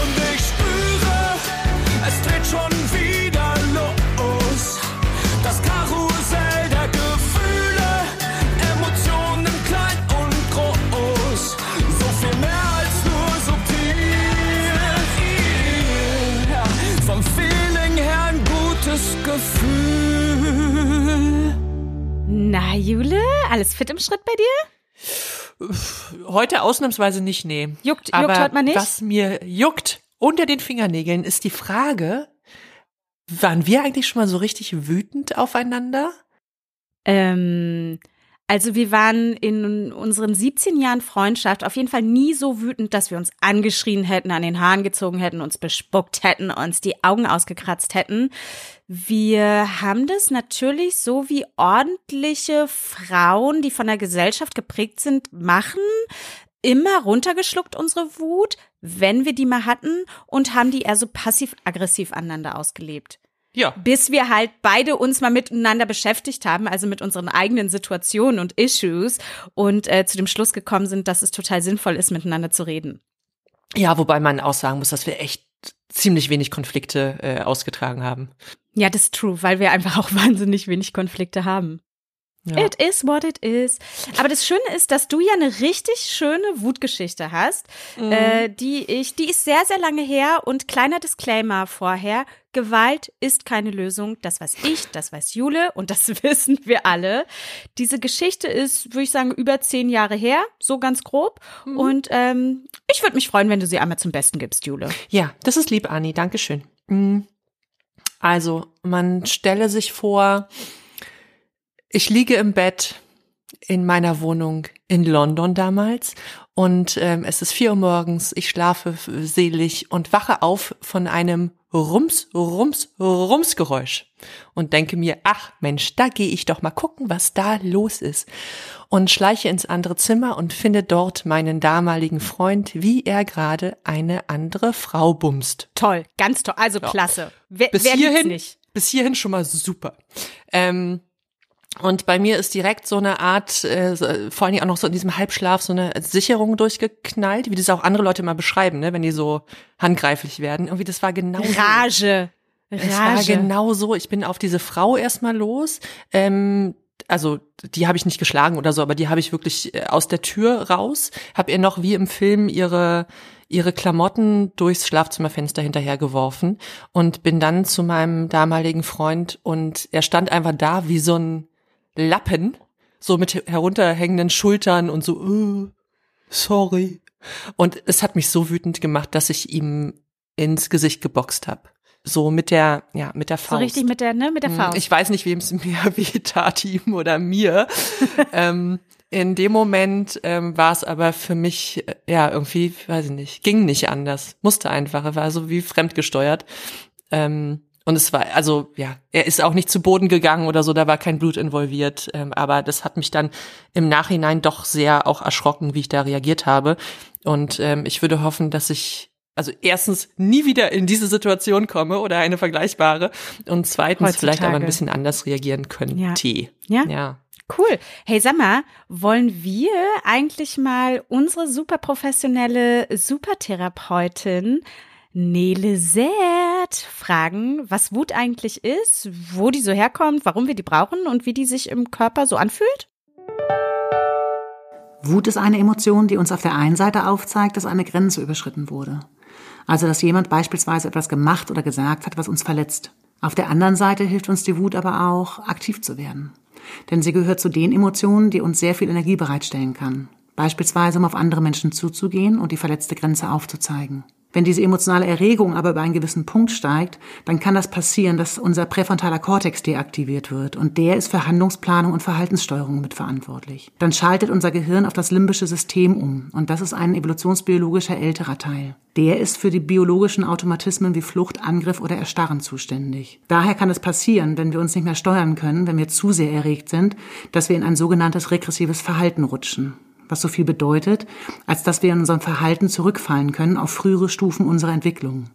Und ich spüre, es dreht schon wieder los. Das Karussell der Gefühle, Emotionen klein und groß. So viel mehr als nur subtil. Vom Feeling her ein gutes Gefühl. Na, Jule, alles fit im Schritt bei dir? Heute ausnahmsweise nicht, nee. Juckt- Aber juckt heute mal nicht? Was mir juckt unter den Fingernägeln ist die Frage, waren wir eigentlich schon mal so richtig wütend aufeinander? Ähm, also wir waren in unseren 17 Jahren Freundschaft auf jeden Fall nie so wütend, dass wir uns angeschrien hätten, an den Haaren gezogen hätten, uns bespuckt hätten, uns die Augen ausgekratzt hätten. Wir haben das natürlich so wie ordentliche Frauen, die von der Gesellschaft geprägt sind, machen. Immer runtergeschluckt unsere Wut, wenn wir die mal hatten und haben die eher so passiv-aggressiv aneinander ausgelebt Ja. bis wir halt beide uns mal miteinander beschäftigt haben, also mit unseren eigenen Situationen und Issues und äh, zu dem Schluss gekommen sind, dass es total sinnvoll ist, miteinander zu reden. Ja, wobei man auch sagen muss, dass wir echt ziemlich wenig Konflikte äh, ausgetragen haben. Ja, das ist true, weil wir einfach auch wahnsinnig wenig Konflikte haben. Ja. It is what it is. Aber das Schöne ist, dass du ja eine richtig schöne Wutgeschichte hast, äh, die ich, die ist sehr, sehr lange her und kleiner Disclaimer vorher. Gewalt ist keine Lösung. Das weiß ich, das weiß Jule und das wissen wir alle. Diese Geschichte ist, würde ich sagen, über zehn Jahre her, so ganz grob. Und ähm, ich würde mich freuen, wenn du sie einmal zum Besten gibst, Jule. Ja, das ist lieb, Anni. Dankeschön. Mm. Also, man stelle sich vor, ich liege im Bett in meiner Wohnung in London damals und ähm, es ist vier Uhr morgens, ich schlafe selig und wache auf von einem Rums, Rums, Rumsgeräusch und denke mir, ach Mensch, da gehe ich doch mal gucken, was da los ist. Und schleiche ins andere Zimmer und finde dort meinen damaligen Freund, wie er gerade eine andere Frau bumst. Toll, ganz toll. Also klasse. Wer, Bis wer hierhin, nicht? bis hierhin schon mal super. Ähm, und bei mir ist direkt so eine Art, äh, vor allen Dingen auch noch so in diesem Halbschlaf, so eine Sicherung durchgeknallt, wie das auch andere Leute mal beschreiben, ne, wenn die so handgreiflich werden. Irgendwie, das war genau so. Rage. Es war Rage. genau so. Ich bin auf diese Frau erstmal los. Ähm, also die habe ich nicht geschlagen oder so, aber die habe ich wirklich äh, aus der Tür raus. Hab ihr noch wie im Film ihre ihre Klamotten durchs Schlafzimmerfenster hinterhergeworfen und bin dann zu meinem damaligen Freund und er stand einfach da wie so ein Lappen, so mit herunterhängenden Schultern und so, äh, sorry. Und es hat mich so wütend gemacht, dass ich ihm ins Gesicht geboxt habe. So mit der, ja, mit der So Faust. richtig mit der, ne, mit der Hm, Faust. Ich weiß nicht, wem es mehr weh tat, ihm oder mir. ähm, in dem Moment ähm, war es aber für mich, äh, ja, irgendwie, weiß ich nicht, ging nicht anders. Musste einfach, war so wie fremdgesteuert. Ähm, und es war, also ja, er ist auch nicht zu Boden gegangen oder so, da war kein Blut involviert. Ähm, aber das hat mich dann im Nachhinein doch sehr auch erschrocken, wie ich da reagiert habe. Und ähm, ich würde hoffen, dass ich also erstens nie wieder in diese Situation komme oder eine vergleichbare und zweitens vielleicht aber ein Heutzutage. bisschen anders reagieren könnte. Ja. Ja. Cool. Hey, sag mal, wollen wir eigentlich mal unsere super professionelle Supertherapeutin Nele Sert fragen, was Wut eigentlich ist, wo die so herkommt, warum wir die brauchen und wie die sich im Körper so anfühlt? Wut ist eine Emotion, die uns auf der einen Seite aufzeigt, dass eine Grenze überschritten wurde. Also, dass jemand beispielsweise etwas gemacht oder gesagt hat, was uns verletzt. Auf der anderen Seite hilft uns die Wut aber auch, aktiv zu werden. Denn sie gehört zu den Emotionen, die uns sehr viel Energie bereitstellen kann. Beispielsweise, um auf andere Menschen zuzugehen und die verletzte Grenze aufzuzeigen. Wenn diese emotionale Erregung aber über einen gewissen Punkt steigt, dann kann das passieren, dass unser präfrontaler Kortex deaktiviert wird und der ist für Handlungsplanung und Verhaltenssteuerung mitverantwortlich. Dann schaltet unser Gehirn auf das limbische System um und das ist ein evolutionsbiologischer älterer Teil. Der ist für die biologischen Automatismen wie Flucht, Angriff oder Erstarren zuständig. Daher kann es passieren, wenn wir uns nicht mehr steuern können, wenn wir zu sehr erregt sind, dass wir in ein sogenanntes regressives Verhalten rutschen was so viel bedeutet, als dass wir in unserem Verhalten zurückfallen können auf frühere Stufen unserer Entwicklung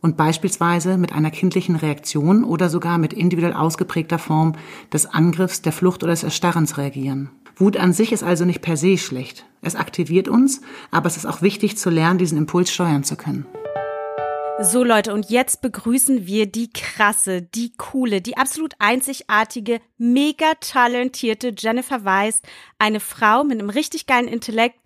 und beispielsweise mit einer kindlichen Reaktion oder sogar mit individuell ausgeprägter Form des Angriffs, der Flucht oder des Erstarrens reagieren. Wut an sich ist also nicht per se schlecht. Es aktiviert uns, aber es ist auch wichtig zu lernen, diesen Impuls steuern zu können. So Leute, und jetzt begrüßen wir die krasse, die coole, die absolut einzigartige, mega talentierte Jennifer Weiss, eine Frau mit einem richtig geilen Intellekt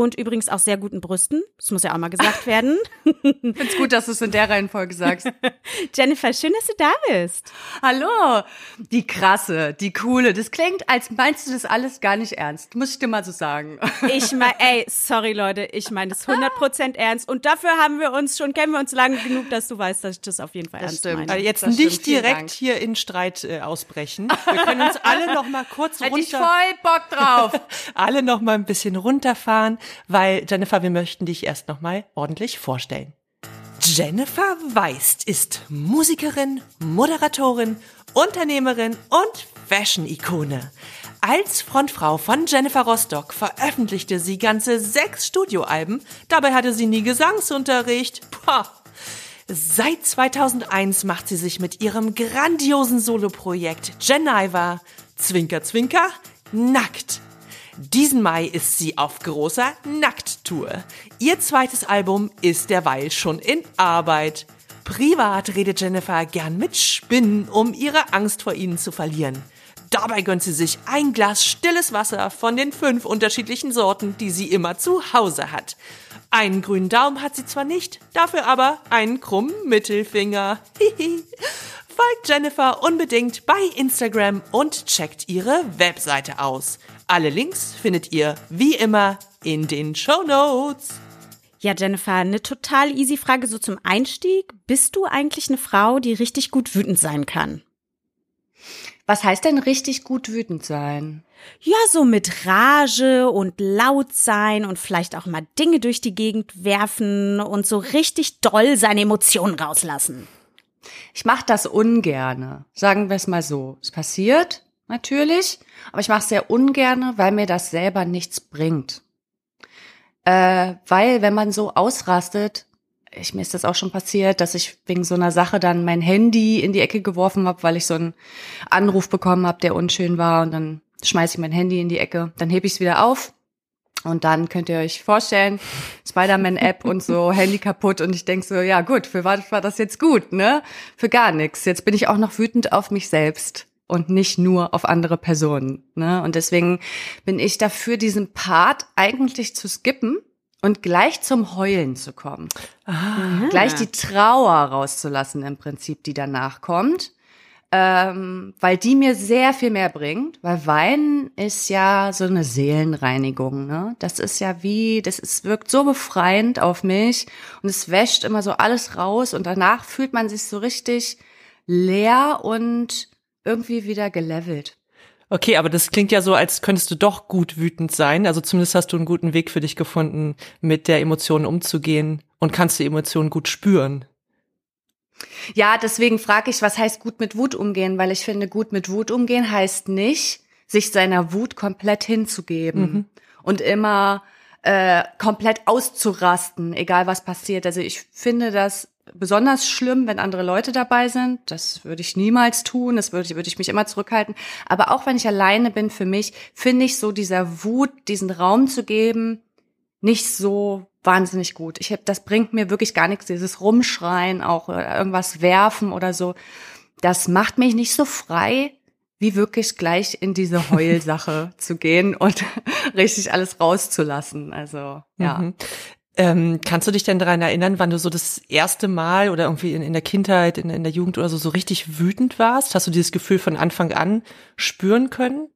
und übrigens auch sehr guten Brüsten. Das muss ja auch mal gesagt werden. Find's gut, dass du es in der Reihenfolge sagst. Jennifer, schön, dass du da bist. Hallo, die krasse, die coole. Das klingt, als meinst du das alles gar nicht ernst. Muss ich dir mal so sagen. Ich meine, ey, sorry Leute, ich meine das 100% ernst und dafür haben wir uns schon, kennen wir uns lange genug, dass du weißt, dass ich das auf jeden Fall Das ernst stimmt. meine. Also jetzt Das nicht direkt Dank. hier in Streit äh, ausbrechen. Wir können uns alle noch mal kurz Hätte ich runter, voll Bock drauf. alle noch mal ein bisschen runterfahren, weil Jennifer, wir möchten dich erst noch mal ordentlich vorstellen. Jennifer Weist ist Musikerin, Moderatorin, Unternehmerin und Fashion-Ikone. Als Frontfrau von Jennifer Rostock veröffentlichte sie ganze sechs Studioalben. Dabei hatte sie nie Gesangsunterricht. Pah. Seit 2001 macht sie sich mit ihrem grandiosen Soloprojekt Geneva Zwinker Zwinker nackt. Diesen Mai ist sie auf großer Nackttour. Ihr zweites Album ist derweil schon in Arbeit. Privat redet Jennifer gern mit Spinnen, um ihre Angst vor ihnen zu verlieren. Dabei gönnt sie sich ein Glas stilles Wasser von den fünf unterschiedlichen Sorten, die sie immer zu Hause hat. Einen grünen Daumen hat sie zwar nicht, dafür aber einen krummen Mittelfinger. Folgt Jennifer unbedingt bei Instagram und checkt ihre Webseite aus. Alle Links findet ihr wie immer in den Show Notes. Ja, Jennifer, eine total easy Frage so zum Einstieg. Bist du eigentlich eine Frau, die richtig gut wütend sein kann? Was heißt denn richtig gut wütend sein? Ja, so mit Rage und laut sein und vielleicht auch mal Dinge durch die Gegend werfen und so richtig doll seine Emotionen rauslassen. Ich mache das ungerne. Sagen wir es mal so. Es passiert natürlich, aber ich mache es sehr ungerne, weil mir das selber nichts bringt. Äh, weil wenn man so ausrastet, ich, mir ist das auch schon passiert, dass ich wegen so einer Sache dann mein Handy in die Ecke geworfen habe, weil ich so einen Anruf bekommen habe, der unschön war und dann schmeiße ich mein Handy in die Ecke, dann hebe ich es wieder auf und dann könnt ihr euch vorstellen, Spider-Man-App und so, Handy kaputt und ich denk so, ja gut, für was war das jetzt gut, ne? Für gar nichts. Jetzt bin ich auch noch wütend auf mich selbst und nicht nur auf andere Personen, ne? Und deswegen bin ich dafür, diesen Part eigentlich zu skippen und gleich zum Heulen zu kommen. Gleich die Trauer rauszulassen im Prinzip, die danach kommt ähm, weil die mir sehr viel mehr bringt, weil Weinen ist ja so eine Seelenreinigung, ne? Das ist ja wie, das ist, wirkt so befreiend auf mich und es wäscht immer so alles raus und danach fühlt man sich so richtig leer und irgendwie wieder gelevelt. Okay, aber das klingt ja so, als könntest du doch gut wütend sein. Also zumindest hast du einen guten Weg für dich gefunden, mit der Emotion umzugehen und kannst die Emotionen gut spüren. Ja, deswegen frage ich, was heißt gut mit Wut umgehen? Weil ich finde, gut mit Wut umgehen heißt nicht, sich seiner Wut komplett hinzugeben und immer äh, komplett auszurasten, egal was passiert. Also ich finde das besonders schlimm, wenn andere Leute dabei sind. Das würde ich niemals tun. Das würde, würde ich mich immer zurückhalten. Aber auch wenn ich alleine bin, für mich finde ich so dieser Wut, diesen Raum zu geben, nicht so wahnsinnig gut. Ich hab, das bringt mir wirklich gar nichts, dieses Rumschreien, auch äh, irgendwas werfen oder so. Das macht mich nicht so frei, wie wirklich gleich in diese Heulsache zu gehen und richtig alles rauszulassen. Also, ja. Mhm. Ähm, kannst du dich denn daran erinnern, wann du so das erste Mal oder irgendwie in, in der Kindheit, in, in der Jugend oder so, so richtig wütend warst? Hast du dieses Gefühl von Anfang an spüren können?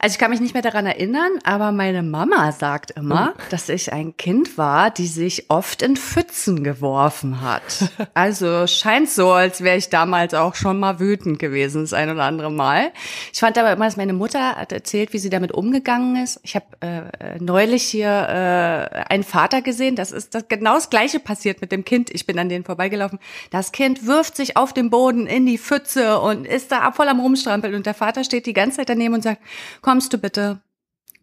Also ich kann mich nicht mehr daran erinnern, aber meine Mama sagt immer, dass ich ein Kind war, die sich oft in Pfützen geworfen hat. Also scheint so, als wäre ich damals auch schon mal wütend gewesen, das ein oder andere Mal. Ich fand aber immer, dass meine Mutter hat erzählt, wie sie damit umgegangen ist. Ich habe äh, neulich hier äh, einen Vater gesehen, das ist das, genau das Gleiche passiert mit dem Kind. Ich bin an denen vorbeigelaufen. Das Kind wirft sich auf den Boden in die Pfütze und ist da voll am Rumstrampeln und der Vater steht die ganze Zeit daneben und sagt, kommst du bitte?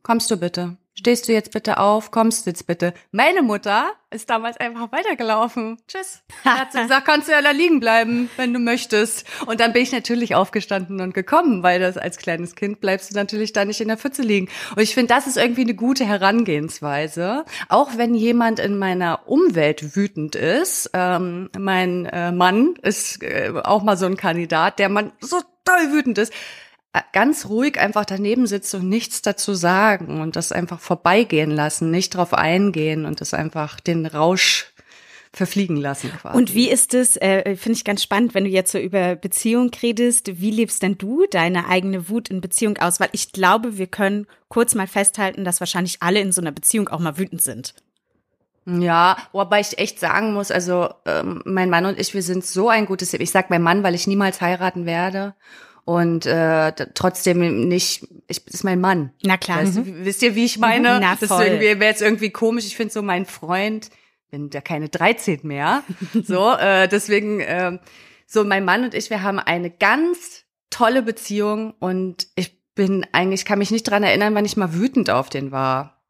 Kommst du bitte? stehst du jetzt bitte auf, kommst du jetzt bitte. Meine Mutter ist damals einfach weitergelaufen. Tschüss. Da hat sie gesagt, kannst du ja da liegen bleiben, wenn du möchtest. Und dann bin ich natürlich aufgestanden und gekommen, weil das als kleines Kind bleibst du natürlich da nicht in der Pfütze liegen. Und ich finde, das ist irgendwie eine gute Herangehensweise. Auch wenn jemand in meiner Umwelt wütend ist. Ähm, mein äh, Mann ist äh, auch mal so ein Kandidat, der man so toll wütend ist ganz ruhig einfach daneben sitze und nichts dazu sagen und das einfach vorbeigehen lassen, nicht drauf eingehen und das einfach den Rausch verfliegen lassen quasi. Und wie ist es, äh, finde ich ganz spannend, wenn du jetzt so über Beziehung redest, wie lebst denn du deine eigene Wut in Beziehung aus? Weil ich glaube, wir können kurz mal festhalten, dass wahrscheinlich alle in so einer Beziehung auch mal wütend sind. Ja, wobei ich echt sagen muss, also ähm, mein Mann und ich, wir sind so ein gutes, ich sag mein Mann, weil ich niemals heiraten werde und äh, trotzdem nicht, ich das ist mein Mann. Na klar. Weißt, mhm. Wisst ihr, wie ich meine? Na, das voll. wäre jetzt irgendwie komisch. Ich finde so mein Freund, bin der keine 13 mehr. so, äh, deswegen, äh, so mein Mann und ich, wir haben eine ganz tolle Beziehung und ich bin eigentlich, kann mich nicht dran erinnern, wann ich mal wütend auf den war.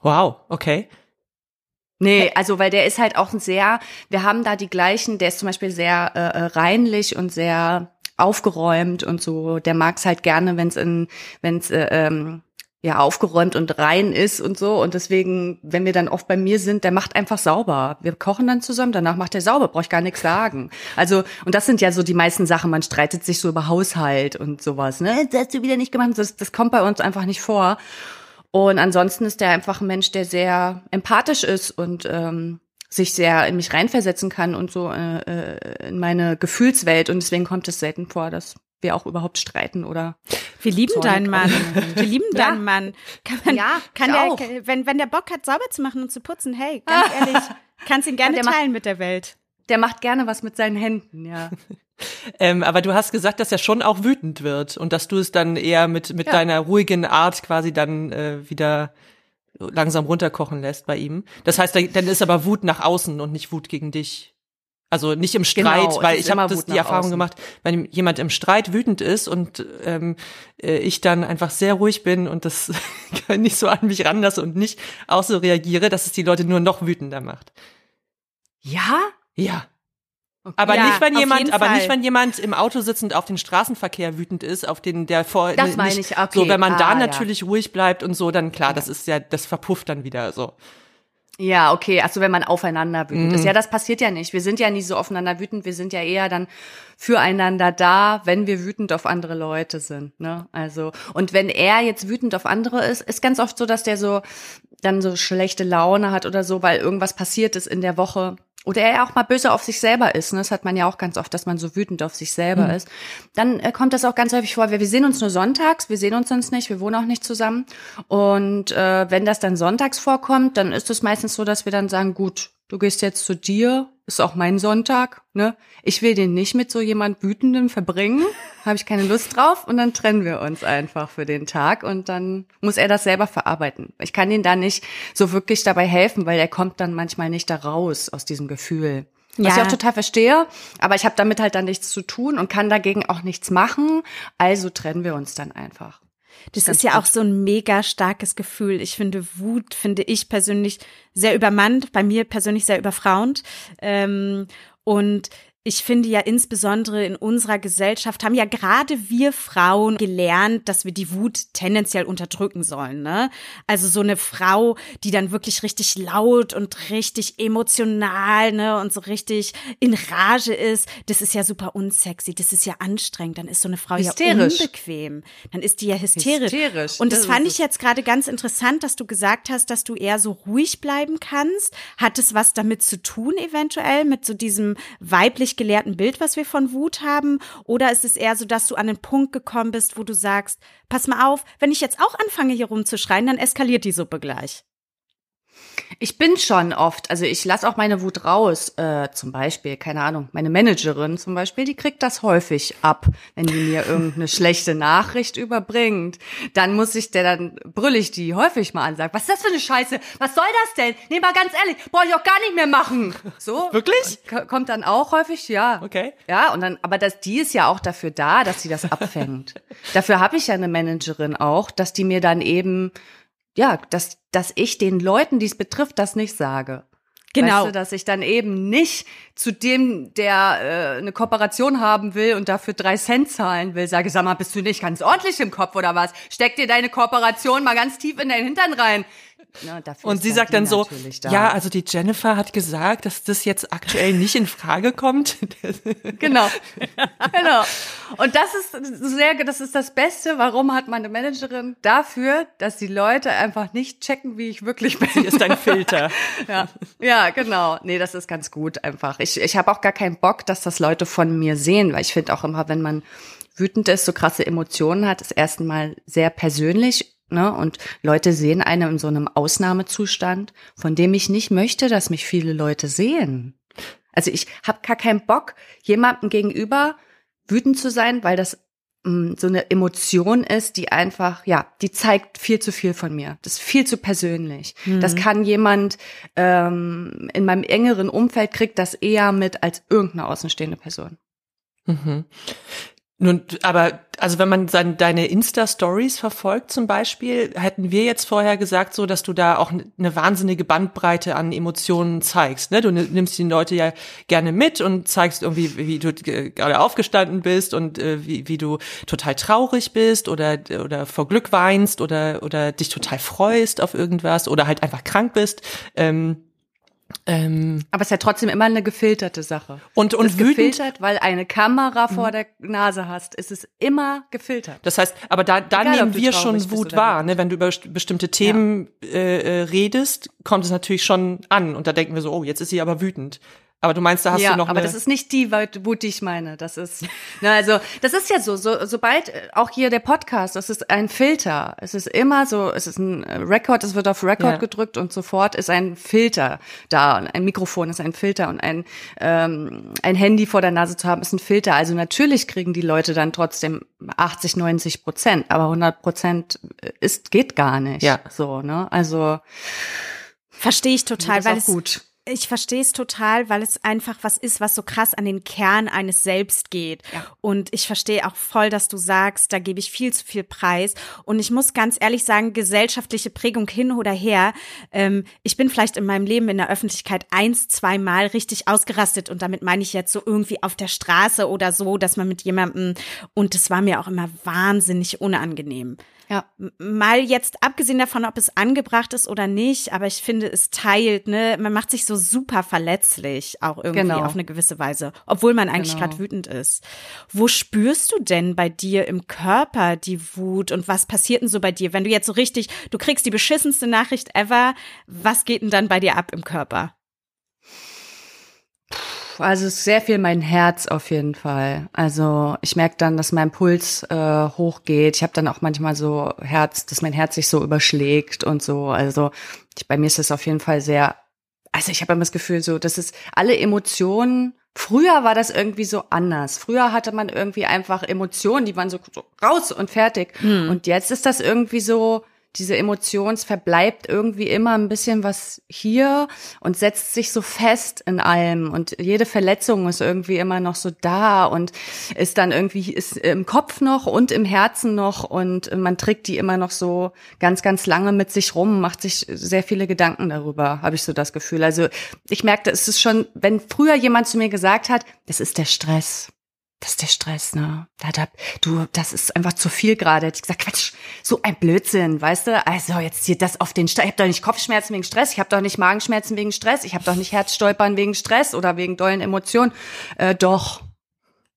Wow, okay. Nee, also weil der ist halt auch ein sehr, wir haben da die gleichen, der ist zum Beispiel sehr äh, äh, reinlich und sehr aufgeräumt und so. Der mag's halt gerne, wenn's in, wenn's äh, ähm, ja aufgeräumt und rein ist und so. Und deswegen, wenn wir dann oft bei mir sind, der macht einfach sauber. Wir kochen dann zusammen, danach macht er sauber, brauche ich gar nichts sagen. Also, und das sind ja so die meisten Sachen, man streitet sich so über Haushalt und sowas. Ne, das hast du wieder nicht gemacht. Das, das kommt bei uns einfach nicht vor. Und ansonsten ist der einfach ein Mensch, der sehr empathisch ist und ähm, sich sehr in mich reinversetzen kann und so äh, äh, in meine Gefühlswelt. Und deswegen kommt es selten vor, dass wir auch überhaupt streiten oder. Wir lieben deinen Mann. Wir lieben Ja. deinen Mann. Kann man, Ja, kann der, auch. wenn, wenn der Bock hat, sauber zu machen und zu putzen, hey, ganz ehrlich, kannst ihn gerne der macht- teilen mit der Welt. Der macht gerne was mit seinen Händen, ja. Ähm, aber du hast gesagt, dass er schon auch wütend wird und dass du es dann eher mit, mit Ja. deiner ruhigen Art quasi dann äh, wieder langsam runterkochen lässt bei ihm. Das heißt, dann ist aber Wut nach außen und nicht Wut gegen dich. Also nicht im Streit, Genau, weil ich habe die Erfahrung außen. gemacht, wenn jemand im Streit wütend ist und ähm, äh, ich dann einfach sehr ruhig bin und das nicht so an mich ranlasse und nicht auch so reagiere, dass es die Leute nur noch wütender macht. Ja? Ja. Aber Ja, nicht, wenn jemand, aber Fall. nicht, wenn jemand im Auto sitzend auf den Straßenverkehr wütend ist, auf den der vor. Das nicht- meine ich, okay. So, wenn man da Ah, ja. natürlich ruhig bleibt und so, dann klar, das ist ja, das verpufft dann wieder so. Ja, okay. Also wenn man aufeinander wütend Mhm. ist. Ja, das passiert ja nicht. Wir sind ja nie so aufeinander wütend. Wir sind ja eher dann füreinander da, wenn wir wütend auf andere Leute sind. Ne? Also und wenn er jetzt wütend auf andere ist, ist ganz oft so, dass der so dann so schlechte Laune hat oder so, weil irgendwas passiert ist in der Woche. Oder er auch mal böse auf sich selber ist. Ne? Das hat man ja auch ganz oft, dass man so wütend auf sich selber ist. Dann äh, kommt das auch ganz häufig vor. Wir, wir sehen uns nur sonntags, wir sehen uns sonst nicht, wir wohnen auch nicht zusammen. Und äh, wenn das dann sonntags vorkommt, dann ist es meistens so, dass wir dann sagen, gut, du gehst jetzt zu dir, ist auch mein Sonntag. Ne? Ich will den nicht mit so jemand Wütendem verbringen, habe ich keine Lust drauf. Und dann trennen wir uns einfach für den Tag und dann muss er das selber verarbeiten. Ich kann ihn da nicht so wirklich dabei helfen, weil er kommt dann manchmal nicht da raus aus diesem Gefühl. Was Ja. ich auch total verstehe, aber ich habe damit halt dann nichts zu tun und kann dagegen auch nichts machen. Also trennen wir uns dann einfach. Das Ganz ist ja gut. auch so ein mega starkes Gefühl. Ich finde Wut, finde ich persönlich sehr übermannt, bei mir persönlich sehr überfrauend. Ähm, und ich finde ja insbesondere in unserer Gesellschaft haben ja gerade wir Frauen gelernt, dass wir die Wut tendenziell unterdrücken sollen. Ne? Also so eine Frau, die dann wirklich richtig laut und richtig emotional ne, und so richtig in Rage ist, das ist ja super unsexy, das ist ja anstrengend. Dann ist so eine Frau Hysterisch. ja unbequem. Dann ist die ja hysterisch. Hysterisch, Und das, das fand ich jetzt gerade ganz interessant, dass du gesagt hast, dass du eher so ruhig bleiben kannst. Hat es was damit zu tun, eventuell, mit so diesem weiblich gelehrten Bild, was wir von Wut haben? Oder ist es eher so, dass du an den Punkt gekommen bist, wo du sagst, pass mal auf, wenn ich jetzt auch anfange, hier rumzuschreien, dann eskaliert die Suppe gleich. Ich bin schon oft, also ich lasse auch meine Wut raus. Äh, zum Beispiel, keine Ahnung, meine Managerin zum Beispiel, die kriegt das häufig ab, wenn die mir irgendeine schlechte Nachricht überbringt. Dann muss ich der, dann brüll ich die häufig mal an, sag, was ist das für eine Scheiße? Was soll das denn? Nee, mal ganz ehrlich, brauche ich auch gar nicht mehr machen. So. Wirklich? Kommt dann auch häufig, ja. Okay. Ja, und dann, aber das, die ist ja auch dafür da, dass sie das abfängt. dafür habe ich ja eine Managerin auch, dass die mir dann eben ja, dass, dass ich den Leuten, die es betrifft, das nicht sage. Genau. Weißt du, dass ich dann eben nicht zu dem, der äh, eine Kooperation haben will und dafür drei Cent zahlen will, sage, sag mal, bist du nicht ganz ordentlich im Kopf oder was? Steck dir deine Kooperation mal ganz tief in deinen Hintern rein. Na, dafür Und sie sagt dann so, da. ja, also die Jennifer hat gesagt, dass das jetzt aktuell nicht in Frage kommt. Genau. genau. Und das ist sehr, das ist das Beste. Warum hat meine Managerin dafür, dass die Leute einfach nicht checken, wie ich wirklich bin? Sie ist ein Filter. ja, ja, genau. Nee, das ist ganz gut einfach. Ich, ich habe auch gar keinen Bock, dass das Leute von mir sehen, weil ich finde auch immer, wenn man wütend ist, so krasse Emotionen hat, ist erstmal sehr persönlich. Ne? Und Leute sehen einen in so einem Ausnahmezustand, von dem ich nicht möchte, dass mich viele Leute sehen. Also ich habe gar keinen Bock, jemandem gegenüber wütend zu sein, weil das mh, so eine Emotion ist, die einfach, ja, die zeigt viel zu viel von mir. Das ist viel zu persönlich. Das kann jemand ähm, in meinem engeren Umfeld kriegt das eher mit als irgendeine außenstehende Person. Mhm. Nun, aber also wenn man dann deine Insta-Stories verfolgt zum Beispiel, hätten wir jetzt vorher gesagt, so dass du da auch eine wahnsinnige Bandbreite an Emotionen zeigst. Ne? Du nimmst die Leute ja gerne mit und zeigst irgendwie, wie du gerade aufgestanden bist und äh, wie, wie du total traurig bist oder oder vor Glück weinst oder oder dich total freust auf irgendwas oder halt einfach krank bist. Ähm, ähm, Aber es ist ja trotzdem immer eine gefilterte Sache. Und- und es ist wütend- gefiltert, weil eine Kamera vor der Nase hast, ist es immer gefiltert. Das heißt, aber da, da Egal, nehmen wir schon Wut wahr, ne? Wenn du über best- bestimmte Themen äh, äh, redest, kommt es natürlich schon an und da denken wir so, oh, jetzt ist sie aber wütend. Aber du meinst, da hast ja, du noch aber eine, das ist nicht die Wut, die ich meine. Das ist, na, also, das ist ja so, so, sobald äh, auch hier der Podcast, das ist ein Filter. Es ist immer so, es ist ein Record, es wird auf Record Ja. gedrückt und sofort ist ein Filter da. Und ein Mikrofon ist ein Filter und ein, ähm, ein Handy vor der Nase zu haben ist ein Filter. Also natürlich kriegen die Leute dann trotzdem 80, 90 Prozent, aber 100 Prozent ist, geht gar nicht. Ja. So, ne? Also, Verstehe ich total, das ist weil auch es gut. Ich verstehe es total, weil es einfach was ist, was so krass an den Kern eines Selbst geht. Ja. Und ich verstehe auch voll, dass du sagst, da gebe ich viel zu viel Preis. Und ich muss ganz ehrlich sagen, gesellschaftliche Prägung hin oder her. Ähm, ich bin vielleicht in meinem Leben in der Öffentlichkeit eins, zweimal richtig ausgerastet. Und damit meine ich jetzt so irgendwie auf der Straße oder so, dass man mit jemandem, und das war mir auch immer wahnsinnig unangenehm Ja. mal jetzt abgesehen davon, ob es angebracht ist oder nicht, aber ich finde, es teilt, ne, man macht sich so super verletzlich auch irgendwie Genau. auf eine gewisse Weise, obwohl man eigentlich Genau. gerade wütend ist. Wo spürst du denn bei dir im Körper die Wut und was passiert denn so bei dir, wenn du jetzt so richtig, du kriegst die beschissenste Nachricht ever, was geht denn dann bei dir ab im Körper? Also es ist sehr viel mein Herz auf jeden Fall. Also ich merke dann, dass mein Puls äh, hochgeht. Ich habe dann auch manchmal so Herz, dass mein Herz sich so überschlägt und so. Also ich, bei mir ist das auf jeden Fall sehr. Also ich habe immer das Gefühl, so, das ist alle Emotionen. Früher war das irgendwie so anders. Früher hatte man irgendwie einfach Emotionen, die waren so, so raus und fertig. Und jetzt ist das irgendwie so, diese Emotions verbleibt irgendwie immer ein bisschen was hier und setzt sich so fest in allem und jede Verletzung ist irgendwie immer noch so da und ist dann irgendwie ist im Kopf noch und im Herzen noch und man trägt die immer noch so ganz ganz lange mit sich rum, macht sich sehr viele Gedanken darüber, habe ich so das Gefühl. Also ich merkte, es ist schon, wenn früher jemand zu mir gesagt hat, das ist der Stress. Das ist der Stress, ne? Da, da, du, das ist einfach zu viel gerade. Ich gesagt, Quatsch, so ein Blödsinn, weißt du? Also jetzt hier das auf den Stress. Ich habe doch nicht Kopfschmerzen wegen Stress, ich habe doch nicht Magenschmerzen wegen Stress, ich habe doch nicht Herzstolpern wegen Stress oder wegen dollen Emotionen. Äh, doch,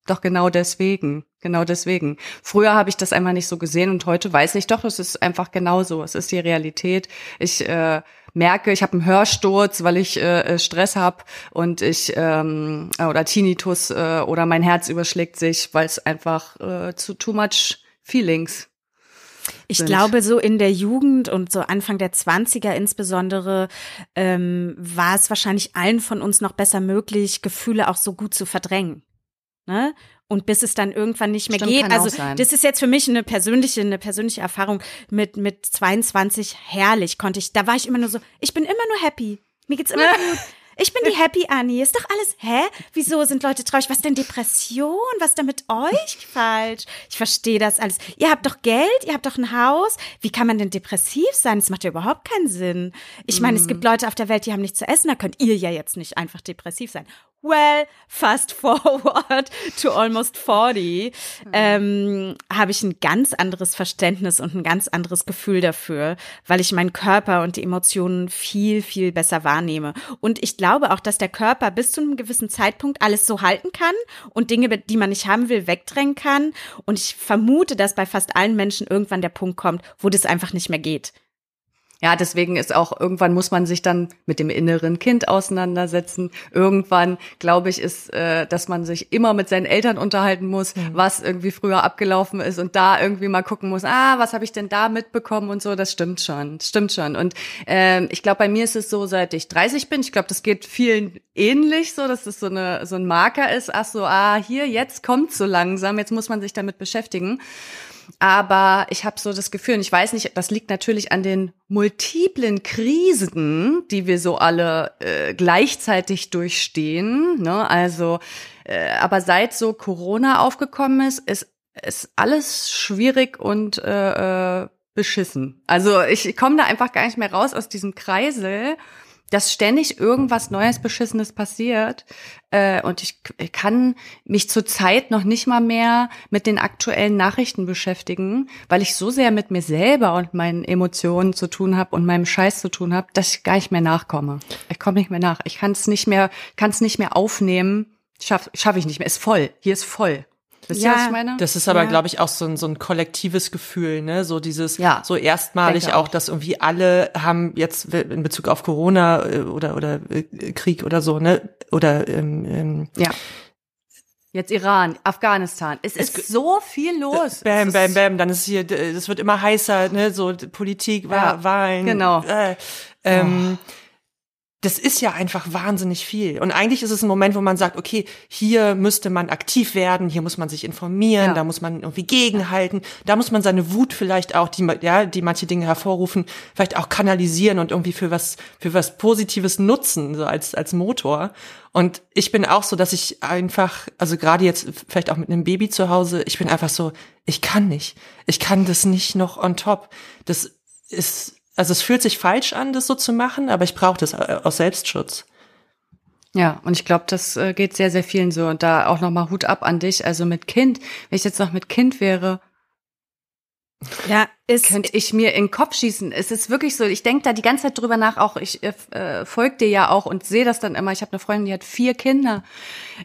doch genau deswegen, genau deswegen. Früher habe ich das einfach nicht so gesehen und heute weiß ich doch, es ist einfach genauso. Es ist die Realität. Ich äh, merke, ich habe einen Hörsturz, weil ich äh, Stress habe und ich ähm, oder Tinnitus äh, oder mein Herz überschlägt sich, weil es einfach äh, zu too much feelings. Ich sind. glaube, so in der Jugend und so Anfang der 20er insbesondere ähm, war es wahrscheinlich allen von uns noch besser möglich, Gefühle auch so gut zu verdrängen. Ne? Und bis es dann irgendwann nicht mehr Stimmt, geht. Also das ist jetzt für mich eine persönliche, eine persönliche Erfahrung mit mit 22 herrlich konnte ich. Da war ich immer nur so, ich bin immer nur happy. Mir geht's immer gut. Ich bin die Happy Annie. Ist doch alles, hä? Wieso sind Leute traurig? Was denn Depression? Was ist denn mit euch falsch? Ich verstehe das alles. Ihr habt doch Geld, ihr habt doch ein Haus. Wie kann man denn depressiv sein? Das macht ja überhaupt keinen Sinn. Ich meine, es gibt Leute auf der Welt, die haben nichts zu essen. Da könnt ihr ja jetzt nicht einfach depressiv sein. Well, fast forward to almost 40, ähm, habe ich ein ganz anderes Verständnis und ein ganz anderes Gefühl dafür, weil ich meinen Körper und die Emotionen viel, viel besser wahrnehme. Und ich glaube auch, dass der Körper bis zu einem gewissen Zeitpunkt alles so halten kann und Dinge, die man nicht haben will, wegdrängen kann. Und ich vermute, dass bei fast allen Menschen irgendwann der Punkt kommt, wo das einfach nicht mehr geht. Ja, deswegen ist auch, irgendwann muss man sich dann mit dem inneren Kind auseinandersetzen. Irgendwann, glaube ich, ist, äh, dass man sich immer mit seinen Eltern unterhalten muss, mhm. was irgendwie früher abgelaufen ist und da irgendwie mal gucken muss, ah, was habe ich denn da mitbekommen und so, das stimmt schon, das stimmt schon. Und ähm, ich glaube, bei mir ist es so, seit ich 30 bin, ich glaube, das geht vielen ähnlich so, dass das so, eine, so ein Marker ist, ach so, ah, hier, jetzt kommt so langsam, jetzt muss man sich damit beschäftigen. Aber ich habe so das Gefühl, und ich weiß nicht, das liegt natürlich an den multiplen Krisen, die wir so alle äh, gleichzeitig durchstehen. Ne? Also, äh, aber seit so Corona aufgekommen ist, ist, ist alles schwierig und äh, äh, beschissen. Also ich komme da einfach gar nicht mehr raus aus diesem Kreisel dass ständig irgendwas Neues, Beschissenes passiert. Äh, und ich, ich kann mich zurzeit noch nicht mal mehr mit den aktuellen Nachrichten beschäftigen, weil ich so sehr mit mir selber und meinen Emotionen zu tun habe und meinem Scheiß zu tun habe, dass ich gar nicht mehr nachkomme. Ich komme nicht mehr nach. Ich kann es nicht mehr, kann es nicht mehr aufnehmen. Schaffe schaff ich nicht mehr. Ist voll. Hier ist voll. Wisst ihr, was ich meine? Das ist aber, Ja. glaube ich, auch so ein, so ein kollektives Gefühl, ne? So dieses, Ja, so erstmalig auch, auch. dass irgendwie alle haben jetzt in Bezug auf Corona äh, oder oder äh, Krieg oder so, ne? Oder ähm, ähm, Ja. Jetzt Iran, Afghanistan. Es ist so viel los. Bam, Es bam, ist- bam, dann ist hier, äh, das wird immer heißer, ne, so Politik, Ja, Wahlen. genau. Äh, ähm, Das ist ja einfach wahnsinnig viel. Und eigentlich ist es ein Moment, wo man sagt, okay, hier müsste man aktiv werden, hier muss man sich informieren, Ja. da muss man irgendwie gegenhalten, da muss man seine Wut vielleicht auch, die, ja, die manche Dinge hervorrufen, vielleicht auch kanalisieren und irgendwie für was, für was Positives nutzen, so als, als Motor. Und ich bin auch so, dass ich einfach, also gerade jetzt vielleicht auch mit einem Baby zu Hause, ich bin einfach so, ich kann nicht. Ich kann das nicht noch on top. Das ist, also es fühlt sich falsch an, das so zu machen, aber ich brauche das äh, aus Selbstschutz. Ja, und ich glaube, das äh, geht sehr, sehr vielen so. Und da auch nochmal Hut ab an dich. Also mit Kind, wenn ich jetzt noch mit Kind wäre, Ja, ist, könnte ich mir in den Kopf schießen. Es ist wirklich so, ich denke da die ganze Zeit drüber nach, auch ich äh, äh, folge dir ja auch und sehe das dann immer. Ich habe eine Freundin, die hat vier Kinder.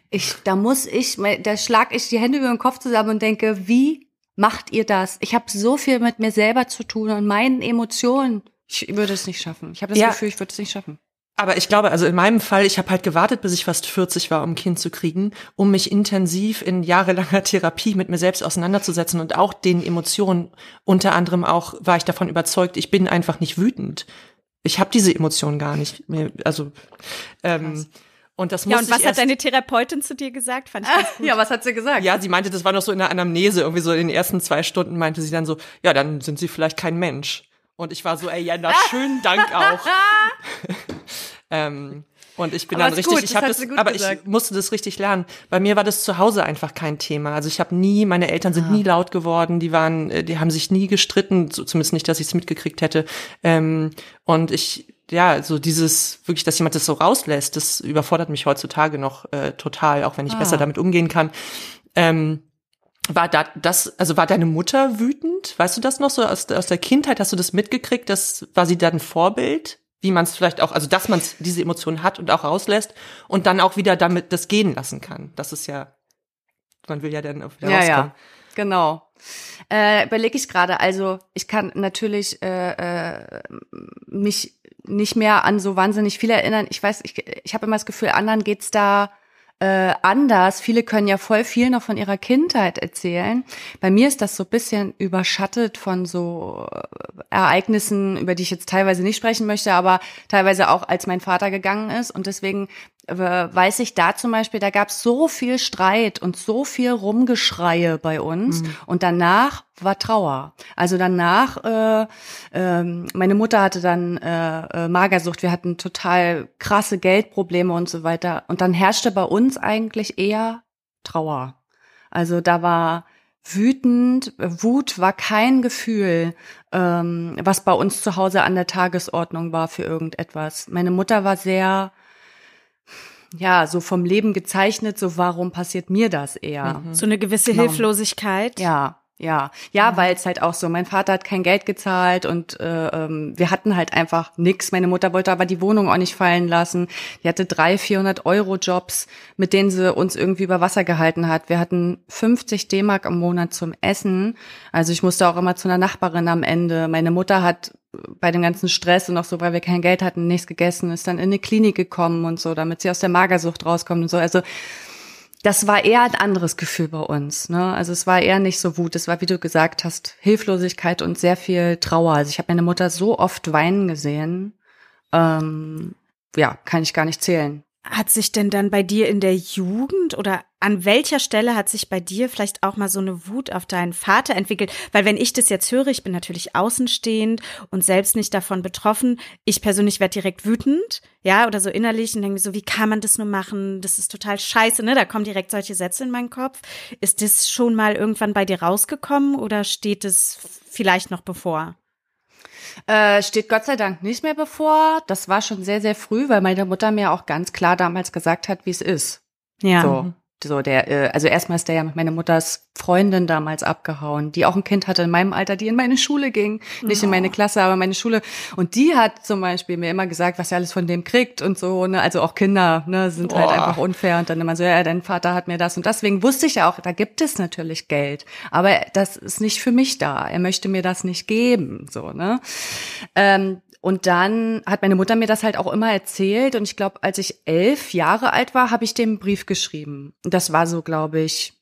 Ich, da muss ich, da schlag ich die Hände über den Kopf zusammen und denke, wie macht ihr das? Ich habe so viel mit mir selber zu tun und meinen Emotionen. Ich würde es nicht schaffen. Ich habe das Ja. Gefühl, ich würde es nicht schaffen. Aber ich glaube, also in meinem Fall, ich habe halt gewartet, bis ich fast 40 war, um ein Kind zu kriegen, um mich intensiv in jahrelanger Therapie mit mir selbst auseinanderzusetzen und auch den Emotionen. Unter anderem auch war ich davon überzeugt, ich bin einfach nicht wütend. Ich habe diese Emotionen gar nicht. mehr. Also ähm, und das muss ja, und ich was hat deine Therapeutin zu dir gesagt? Fand ich ganz gut. Ja, was hat sie gesagt? Ja, sie meinte, das war noch so in der Anamnese, irgendwie so in den ersten zwei Stunden meinte sie dann so, ja, dann sind sie vielleicht kein Mensch. Und ich war so, ey, ja, na, schönen Dank auch. ähm, und ich bin Aber dann richtig, gut, ich das habe das, sie gut aber gesagt. ich musste das richtig lernen. Bei mir war das zu Hause einfach kein Thema. Also ich habe nie, meine Eltern Ah. sind nie laut geworden, die waren, äh, die haben sich nie gestritten, zumindest nicht, dass ich es mitgekriegt hätte. Ähm, und ich, ja, so dieses, wirklich, dass jemand das so rauslässt, das überfordert mich heutzutage noch äh, total, auch wenn ich Ah. besser damit umgehen kann. Ähm, war da das, also war deine Mutter wütend? Weißt du das noch so aus, aus der Kindheit? Hast du das mitgekriegt? Das war sie dann ein Vorbild? Wie man es vielleicht auch, also dass man diese Emotionen hat und auch rauslässt und dann auch wieder damit das gehen lassen kann. Das ist ja, man will ja dann auch wieder ja, rauskommen. ja, genau. Äh, Überlege ich gerade. Also ich kann natürlich äh, äh, mich nicht mehr an so wahnsinnig viel erinnern. Ich weiß, ich, ich habe immer das Gefühl, anderen geht's da äh, anders. Viele können ja voll viel noch von ihrer Kindheit erzählen. Bei mir ist das so bisschen überschattet von so äh, Ereignissen, über die ich jetzt teilweise nicht sprechen möchte, aber teilweise auch als mein Vater gegangen ist. Und deswegen weiß ich da zum Beispiel, da gab es so viel Streit und so viel Rumgeschreie bei uns. Mhm. Und danach war Trauer. Also danach, äh, ähm, meine Mutter hatte dann äh, äh, Magersucht, wir hatten total krasse Geldprobleme und so weiter. Und dann herrschte bei uns eigentlich eher Trauer. Also da war wütend, Wut war kein Gefühl, ähm, was bei uns zu Hause an der Tagesordnung war für irgendetwas. Meine Mutter war sehr, ja, so vom Leben gezeichnet, so warum passiert mir das eher? So eine gewisse Genau. Hilflosigkeit. Ja, ja, ja, weil es halt auch so, mein Vater hat kein Geld gezahlt und äh, ähm, wir hatten halt einfach nix. Meine Mutter wollte aber die Wohnung auch nicht fallen lassen. Die hatte drei, 400 Euro Jobs, mit denen sie uns irgendwie über Wasser gehalten hat. Wir hatten 50 D-Mark im Monat zum Essen. Also ich musste auch immer zu einer Nachbarin am Ende. Meine Mutter hat bei dem ganzen Stress und auch so, weil wir kein Geld hatten, nichts gegessen, ist dann in eine Klinik gekommen und so, damit sie aus der Magersucht rauskommt und so. Also das war eher ein anderes Gefühl bei uns. Ne? Also es war eher nicht so Wut, es war, wie du gesagt hast, Hilflosigkeit und sehr viel Trauer. Also ich habe meine Mutter so oft weinen gesehen. Ähm, ja, kann ich gar nicht zählen. Hat sich denn dann bei dir in der Jugend oder an welcher Stelle hat sich bei dir vielleicht auch mal so eine Wut auf deinen Vater entwickelt? Weil wenn ich das jetzt höre, ich bin natürlich außenstehend und selbst nicht davon betroffen. Ich persönlich werde direkt wütend, ja, oder so innerlich und denke mir so, wie kann man das nur machen? Das ist total scheiße, ne? Da kommen direkt solche Sätze in meinen Kopf. Ist das schon mal irgendwann bei dir rausgekommen oder steht es vielleicht noch bevor? Äh, steht Gott sei Dank nicht mehr bevor. Das war schon sehr, sehr früh, weil meine Mutter mir auch ganz klar damals gesagt hat, wie es ist. Ja. So. So, der, äh, also erstmal ist der ja mit meiner Mutters Freundin damals abgehauen, die auch ein Kind hatte in meinem Alter, die in meine Schule ging. Nicht in meine Klasse, aber meine Schule. Und die hat zum Beispiel mir immer gesagt, was er alles von dem kriegt und so, ne? Also auch Kinder, ne, sind halt Boah. einfach unfair und dann immer so, ja, dein Vater hat mir das. Und deswegen wusste ich ja auch, da gibt es natürlich Geld. Aber das ist nicht für mich da. Er möchte mir das nicht geben. So, ne? Ähm, und dann hat meine Mutter mir das halt auch immer erzählt. Und ich glaube, als ich elf Jahre alt war, habe ich einen Brief geschrieben. Und das war so, glaube ich,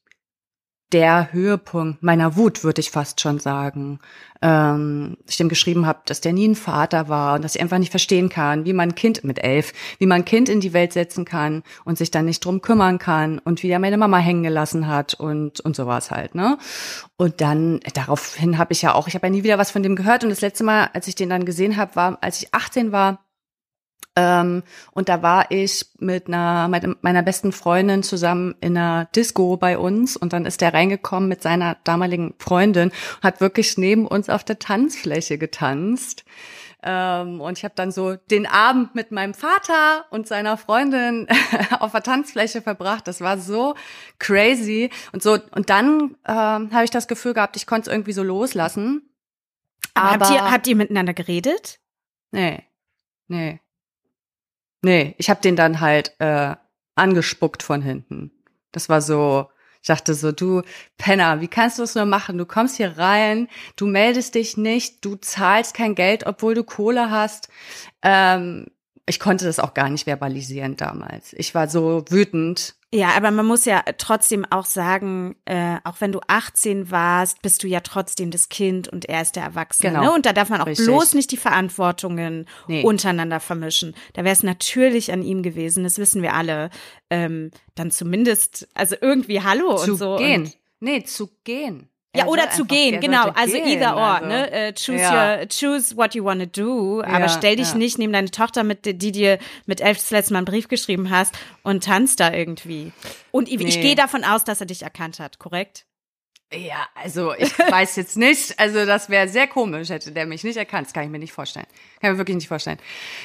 der Höhepunkt meiner Wut, würde ich fast schon sagen. Ähm, ich dem geschrieben habe, dass der nie ein Vater war und dass ich einfach nicht verstehen kann, wie man ein Kind mit elf, wie man ein Kind in die Welt setzen kann und sich dann nicht drum kümmern kann und wie er meine Mama hängen gelassen hat und und sowas halt, ne? Und dann daraufhin habe ich ja auch, ich habe ja nie wieder was von dem gehört und das letzte Mal, als ich den dann gesehen habe, war, als ich 18 war, ähm, und da war ich mit einer mit meiner besten Freundin zusammen in einer Disco bei uns und dann ist der reingekommen mit seiner damaligen Freundin und hat wirklich neben uns auf der Tanzfläche getanzt. Ähm, und ich habe dann so den Abend mit meinem Vater und seiner Freundin auf der Tanzfläche verbracht. Das war so crazy und so. Und dann ähm, habe ich das Gefühl gehabt, ich konnte es irgendwie so loslassen. Aber habt, ihr, habt ihr miteinander geredet? Nee. Nee. Nee, ich habe den dann halt äh, angespuckt von hinten. Das war so, ich dachte so, du Penner, wie kannst du das nur machen? Du kommst hier rein, du meldest dich nicht, du zahlst kein Geld, obwohl du Kohle hast. Ähm, ich konnte das auch gar nicht verbalisieren damals. Ich war so wütend. Ja, aber man muss ja trotzdem auch sagen, äh, auch wenn du 18 warst, bist du ja trotzdem das Kind und er ist der Erwachsene. Genau. Ne? Und da darf man auch Richtig. bloß nicht die Verantwortungen Nee. untereinander vermischen. Da wäre es natürlich an ihm gewesen, das wissen wir alle. Ähm, dann zumindest, also irgendwie Hallo zu und so. gehen. Und, nee, zu gehen. Ja, Er oder zu gehen, genau. Also gehen, either or, also. ne? Äh, choose Ja. your, choose what you wanna do. Aber Ja, stell dich ja. nicht neben deine Tochter, mit die dir mit elf das letzte Mal einen Brief geschrieben hast und tanzt da irgendwie. Und ich, ich Nee. gehe davon aus, dass er dich erkannt hat, korrekt? Ja, also ich weiß jetzt nicht. Also das wäre sehr komisch, hätte der mich nicht erkannt. Das kann ich mir nicht vorstellen. Kann ich mir wirklich nicht vorstellen.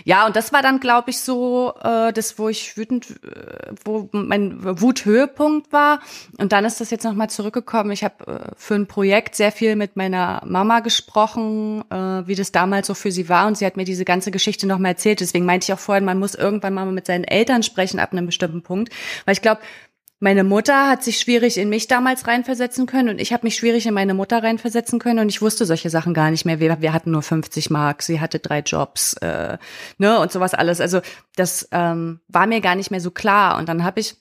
Ja, und das war dann, glaube ich, so äh, das, wo ich wütend, äh, wo mein Wuthöhepunkt war. Und dann ist das jetzt nochmal zurückgekommen. Ich habe äh, für ein Projekt sehr viel mit meiner Mama gesprochen, äh, wie das damals so für sie war. Und sie hat mir diese ganze Geschichte nochmal erzählt. Deswegen meinte ich auch vorhin, man muss irgendwann mal mit seinen Eltern sprechen ab einem bestimmten Punkt. Weil ich glaube, meine Mutter hat sich schwierig in mich damals reinversetzen können und ich habe mich schwierig in meine Mutter reinversetzen können und ich wusste solche Sachen gar nicht mehr. Wir, wir hatten nur 50 Mark, sie hatte drei Jobs, äh, ne und sowas alles. Also das ähm, war mir gar nicht mehr so klar und dann habe ich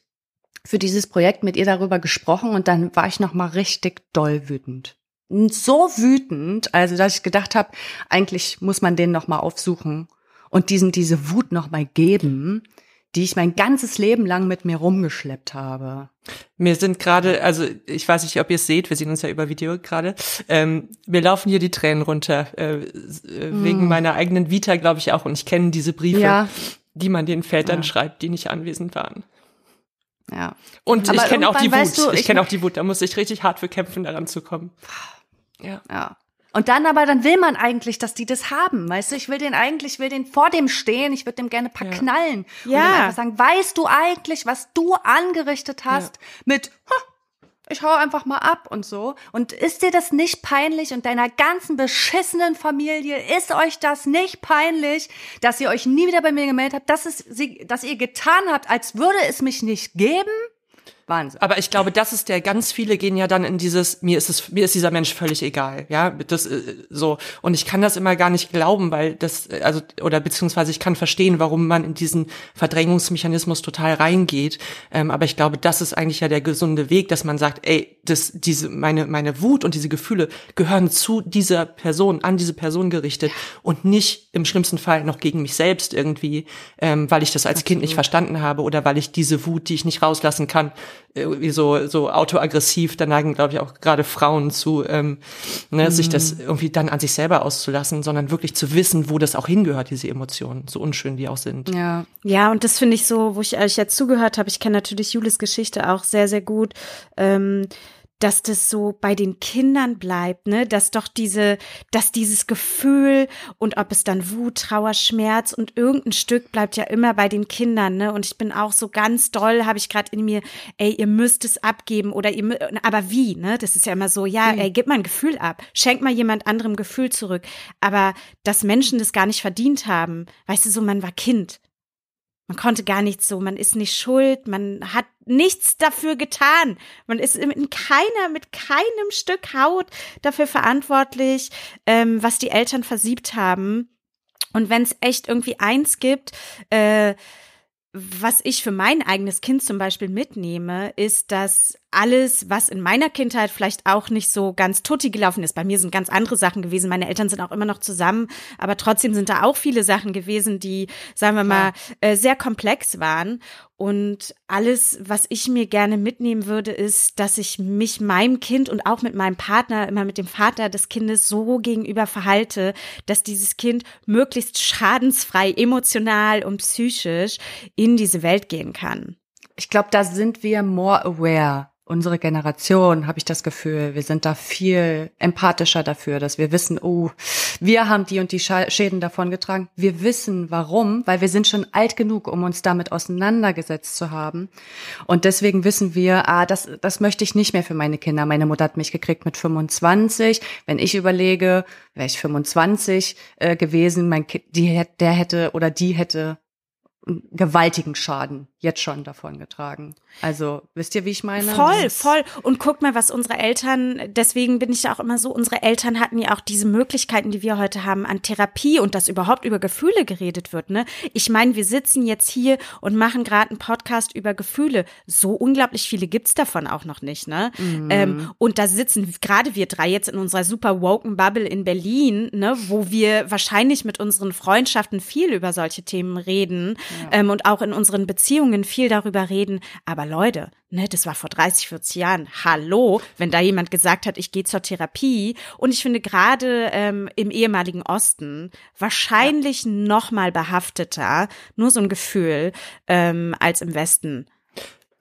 für dieses Projekt mit ihr darüber gesprochen und dann war ich noch mal richtig doll wütend. So wütend, also dass ich gedacht habe, eigentlich muss man den noch mal aufsuchen und diesen diese Wut noch mal geben, die ich mein ganzes Leben lang mit mir rumgeschleppt habe. Mir sind gerade, also ich weiß nicht, ob ihr es seht, wir sehen uns ja über Video gerade. Ähm, mir laufen hier die Tränen runter äh, äh, wegen meiner eigenen Vita, glaube ich auch. Und ich kenne diese Briefe, Ja. die man den Vätern Ja. schreibt, die nicht anwesend waren. Ja. Und Aber ich kenne auch die Wut. du, ich ich- kenne auch die Wut. Da muss ich richtig hart für kämpfen, daran zu kommen. Ja. Ja. Und dann aber, dann will man eigentlich, dass die das haben, weißt du? Ich will den eigentlich, ich will den vor dem stehen, ich würde dem gerne ein paar knallen. Und Ja. dann einfach sagen, weißt du eigentlich, was du angerichtet hast mit, "Ha, ich hau einfach mal ab und so. Und ist dir das nicht peinlich und deiner ganzen beschissenen Familie, ist euch das nicht peinlich, dass ihr euch nie wieder bei mir gemeldet habt, dass, es, sie, dass ihr getan habt, als würde es mich nicht geben? Wahnsinn. Aber ich glaube, das ist der, ganz viele gehen ja dann in dieses, mir ist es, mir ist dieser Mensch völlig egal, ja, das, äh, so. Und ich kann das immer gar nicht glauben, weil das, äh, also, oder beziehungsweise ich kann verstehen, warum man in diesen Verdrängungsmechanismus total reingeht. Ähm, aber ich glaube, das ist eigentlich ja der gesunde Weg, dass man sagt, ey, das, diese, meine, meine Wut und diese Gefühle gehören zu dieser Person, an diese Person gerichtet und nicht im schlimmsten Fall noch gegen mich selbst irgendwie, ähm, weil ich das als Kind nicht verstanden habe oder weil ich diese Wut, die ich nicht rauslassen kann, irgendwie so, so autoaggressiv, da neigen, glaube ich, auch gerade Frauen zu, ähm, ne, sich das irgendwie dann an sich selber auszulassen, sondern wirklich zu wissen, wo das auch hingehört, diese Emotionen, so unschön die auch sind. Ja. Ja, und das finde ich so, wo ich euch jetzt zugehört habe, ich kenne natürlich Julis Geschichte auch sehr, sehr gut, ähm, dass das so bei den Kindern bleibt, ne, dass doch diese, dass dieses Gefühl und ob es dann Wut, Trauer, Schmerz und irgendein Stück bleibt ja immer bei den Kindern, ne, und ich bin auch so ganz doll, habe ich gerade in mir, ey, ihr müsst es abgeben oder ihr, aber wie, ne, das ist ja immer so, ja, ey, gib mal ein Gefühl ab, schenk mal jemand anderem Gefühl zurück, aber dass Menschen das gar nicht verdient haben, weißt du, so, man war Kind, man konnte gar nichts so, man ist nicht schuld, man hat nichts dafür getan. Man ist in keiner, mit keinem Stück Haut dafür verantwortlich, ähm, was die Eltern versiebt haben. Und wenn es echt irgendwie eins gibt, äh, was ich für mein eigenes Kind zum Beispiel mitnehme, ist, dass alles, was in meiner Kindheit vielleicht auch nicht so ganz tutti gelaufen ist, bei mir sind ganz andere Sachen gewesen. Meine Eltern sind auch immer noch zusammen, aber trotzdem sind da auch viele Sachen gewesen, die, sagen wir mal, äh, sehr komplex waren. Und alles, was ich mir gerne mitnehmen würde, ist, dass ich mich meinem Kind und auch mit meinem Partner, immer mit dem Vater des Kindes so gegenüber verhalte, dass dieses Kind möglichst schadensfrei, emotional und psychisch in diese Welt gehen kann. Ich glaube, da sind wir more aware. Unsere Generation, habe ich das Gefühl, wir sind da viel empathischer dafür, dass wir wissen, oh, wir haben die und die Schäden davongetragen. Wir wissen warum, weil wir sind schon alt genug, um uns damit auseinandergesetzt zu haben. Und deswegen wissen wir, ah, das, das möchte ich nicht mehr für meine Kinder. Meine Mutter hat mich gekriegt mit 25. Wenn ich überlege, wäre ich 25 äh, gewesen, mein Kind, die, der hätte oder die hätte einen gewaltigen Schaden jetzt schon davon getragen. Also, wisst ihr, wie ich meine? Voll, voll. Und guck mal, was unsere Eltern, deswegen bin ich da auch immer so, unsere Eltern hatten ja auch diese Möglichkeiten, die wir heute haben, an Therapie und dass überhaupt über Gefühle geredet wird. Ne? Ich meine, wir sitzen jetzt hier und machen gerade einen Podcast über Gefühle. So unglaublich viele gibt's davon auch noch nicht. Ne? Ähm, und da sitzen gerade wir drei jetzt in unserer super woken Bubble in Berlin, ne, wo wir wahrscheinlich mit unseren Freundschaften viel über solche Themen reden ähm, und auch in unseren Beziehungen viel darüber reden. Aber Leute, ne, das war vor 30, 40 Jahren. Hallo, wenn da jemand gesagt hat, ich gehe zur Therapie. Und ich finde gerade ähm, im ehemaligen Osten wahrscheinlich noch mal behafteter, nur so ein Gefühl, ähm, als im Westen.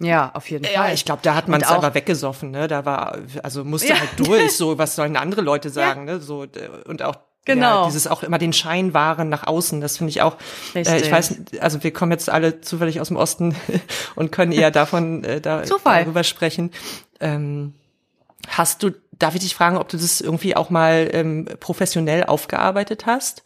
Ja, auf jeden Ja, Fall. ich glaube, da hat man es aber weggesoffen, ne? Da war, also musste Ja. halt durch, so, was sollen andere Leute sagen, ne? So, und auch, Genau. ja, dieses auch immer den Schein wahren nach außen, das finde ich auch, äh, ich weiß, also wir kommen jetzt alle zufällig aus dem Osten und können eher davon, äh, da, Zufall. darüber sprechen. Ähm, hast du, darf ich dich fragen, ob du das irgendwie auch mal ähm, professionell aufgearbeitet hast?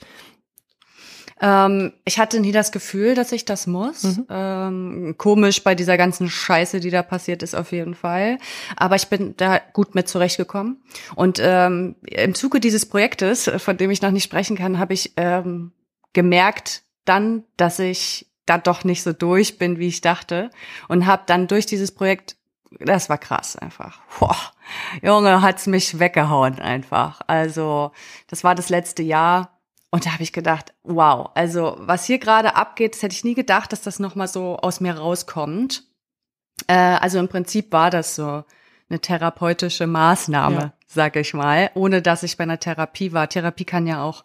Ähm, ich hatte nie das Gefühl, dass ich das muss. Mhm. Ähm, komisch bei dieser ganzen Scheiße, die da passiert ist, auf jeden Fall. Aber ich bin da gut mit zurechtgekommen. Und ähm, im Zuge dieses Projektes, von dem ich noch nicht sprechen kann, habe ich ähm, gemerkt dann, dass ich da doch nicht so durch bin, wie ich dachte. Und habe dann durch dieses Projekt das war krass einfach. Boah, Junge, hat's mich weggehauen einfach. Also, das war das letzte Jahr Und da habe ich gedacht, wow, also was hier gerade abgeht, das hätte ich nie gedacht, dass das nochmal so aus mir rauskommt. Äh, also im Prinzip war das so eine therapeutische Maßnahme, Ja. sag ich mal, ohne dass ich bei einer Therapie war. Therapie kann ja auch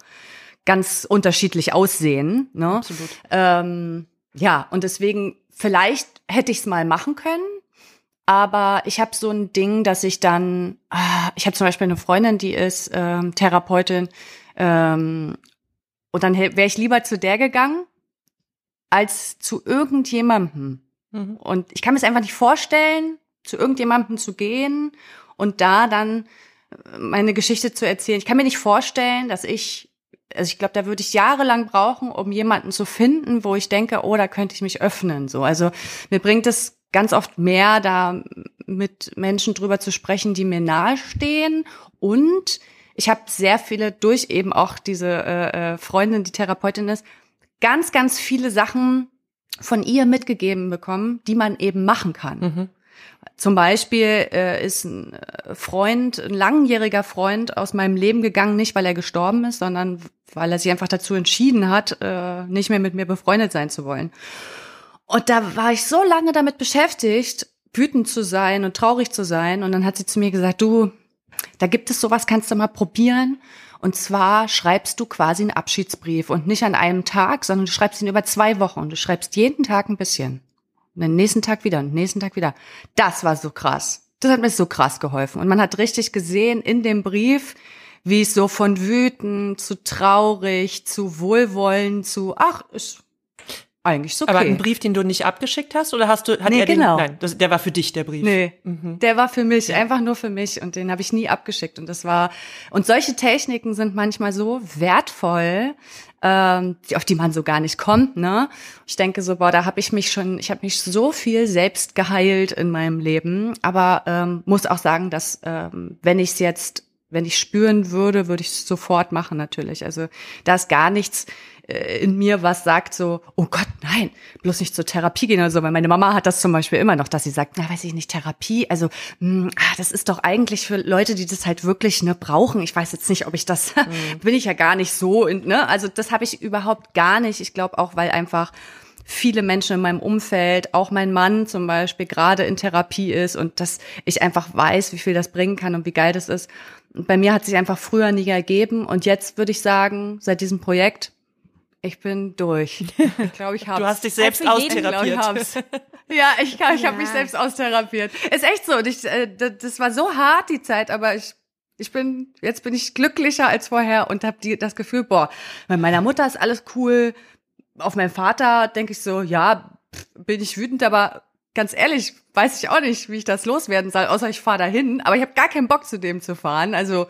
ganz unterschiedlich aussehen. Ne? Absolut. Ähm, ja, und deswegen, vielleicht hätte ich es mal machen können, aber ich habe so ein Ding, dass ich dann, ah, ich habe zum Beispiel eine Freundin, die ist ähm, Therapeutin, ähm, und dann wäre ich lieber zu der gegangen, als zu irgendjemandem. Mhm. Und ich kann mir es einfach nicht vorstellen, zu irgendjemandem zu gehen und da dann äh, meine Geschichte zu erzählen. Ich kann mir nicht vorstellen, dass ich, also ich glaube, da würde ich jahrelang brauchen, um jemanden zu finden, wo ich denke, oh, da könnte ich mich öffnen. So, also mir bringt es ganz oft mehr, da mit Menschen drüber zu sprechen, die mir nahestehen. Und ich habe sehr viele durch eben auch diese äh, äh, Freundin, die Therapeutin ist, ganz, ganz viele Sachen von ihr mitgegeben bekommen, die man eben machen kann. Mhm. Zum Beispiel äh, ist ein äh, Freund, ein langjähriger Freund aus meinem Leben gegangen, nicht weil er gestorben ist, sondern weil er sich einfach dazu entschieden hat, äh, nicht mehr mit mir befreundet sein zu wollen. Und da war ich so lange damit beschäftigt, wütend zu sein und traurig zu sein. Und dann hat sie zu mir gesagt, du, da gibt es sowas, kannst du mal probieren. Und zwar schreibst du quasi einen Abschiedsbrief und nicht an einem Tag, sondern du schreibst ihn über zwei Wochen und du schreibst jeden Tag ein bisschen. Und den nächsten Tag wieder und den nächsten Tag wieder. Das war so krass. Das hat mir so krass geholfen. Und man hat richtig gesehen in dem Brief, wie es so von wütend zu traurig zu wohlwollend zu, ach, ist eigentlich so okay. Aber ein Brief, den du nicht abgeschickt hast, oder hast du, hat Nee, er den, genau. nein, das, der war für dich, der Brief. Nee, Mhm. der war für mich, einfach nur für mich und den habe ich nie abgeschickt und das war und solche Techniken sind manchmal so wertvoll, ähm, auf die man so gar nicht kommt, ne? Ich denke so, boah, da habe ich mich schon, ich habe mich so viel selbst geheilt in meinem Leben, aber ähm, muss auch sagen, dass ähm, wenn ich es jetzt wenn ich spüren würde, würde ich es sofort machen natürlich. Also da ist gar nichts äh, in mir, was sagt so, oh Gott, nein, bloß nicht zur Therapie gehen oder so. Weil meine Mama hat das zum Beispiel immer noch, dass sie sagt, na weiß ich nicht, Therapie, also mh, ah, das ist doch eigentlich für Leute, die das halt wirklich ne brauchen. Ich weiß jetzt nicht, ob ich das, bin ich ja gar nicht so, in, ne? Also das habe ich überhaupt gar nicht. Ich glaube auch, weil einfach viele Menschen in meinem Umfeld, auch mein Mann zum Beispiel, gerade in Therapie ist und dass ich einfach weiß, wie viel das bringen kann und wie geil das ist. Bei mir hat sich einfach früher nie ergeben und jetzt würde ich sagen, seit diesem Projekt, ich bin durch. Ich glaube, ich habe Du hast dich selbst jeden, austherapiert. ja, ich, kann- ich habe Ja. mich selbst austherapiert. Ist echt so. Und ich, äh, das, das war so hart die Zeit, aber ich ich bin jetzt bin ich glücklicher als vorher und habe das Gefühl, boah, bei meiner Mutter ist alles cool. Auf meinen Vater denke ich so, ja, pff, bin ich wütend, aber ganz ehrlich, weiß ich auch nicht, wie ich das loswerden soll, außer ich fahre dahin. Aber ich habe gar keinen Bock zu dem zu fahren. Also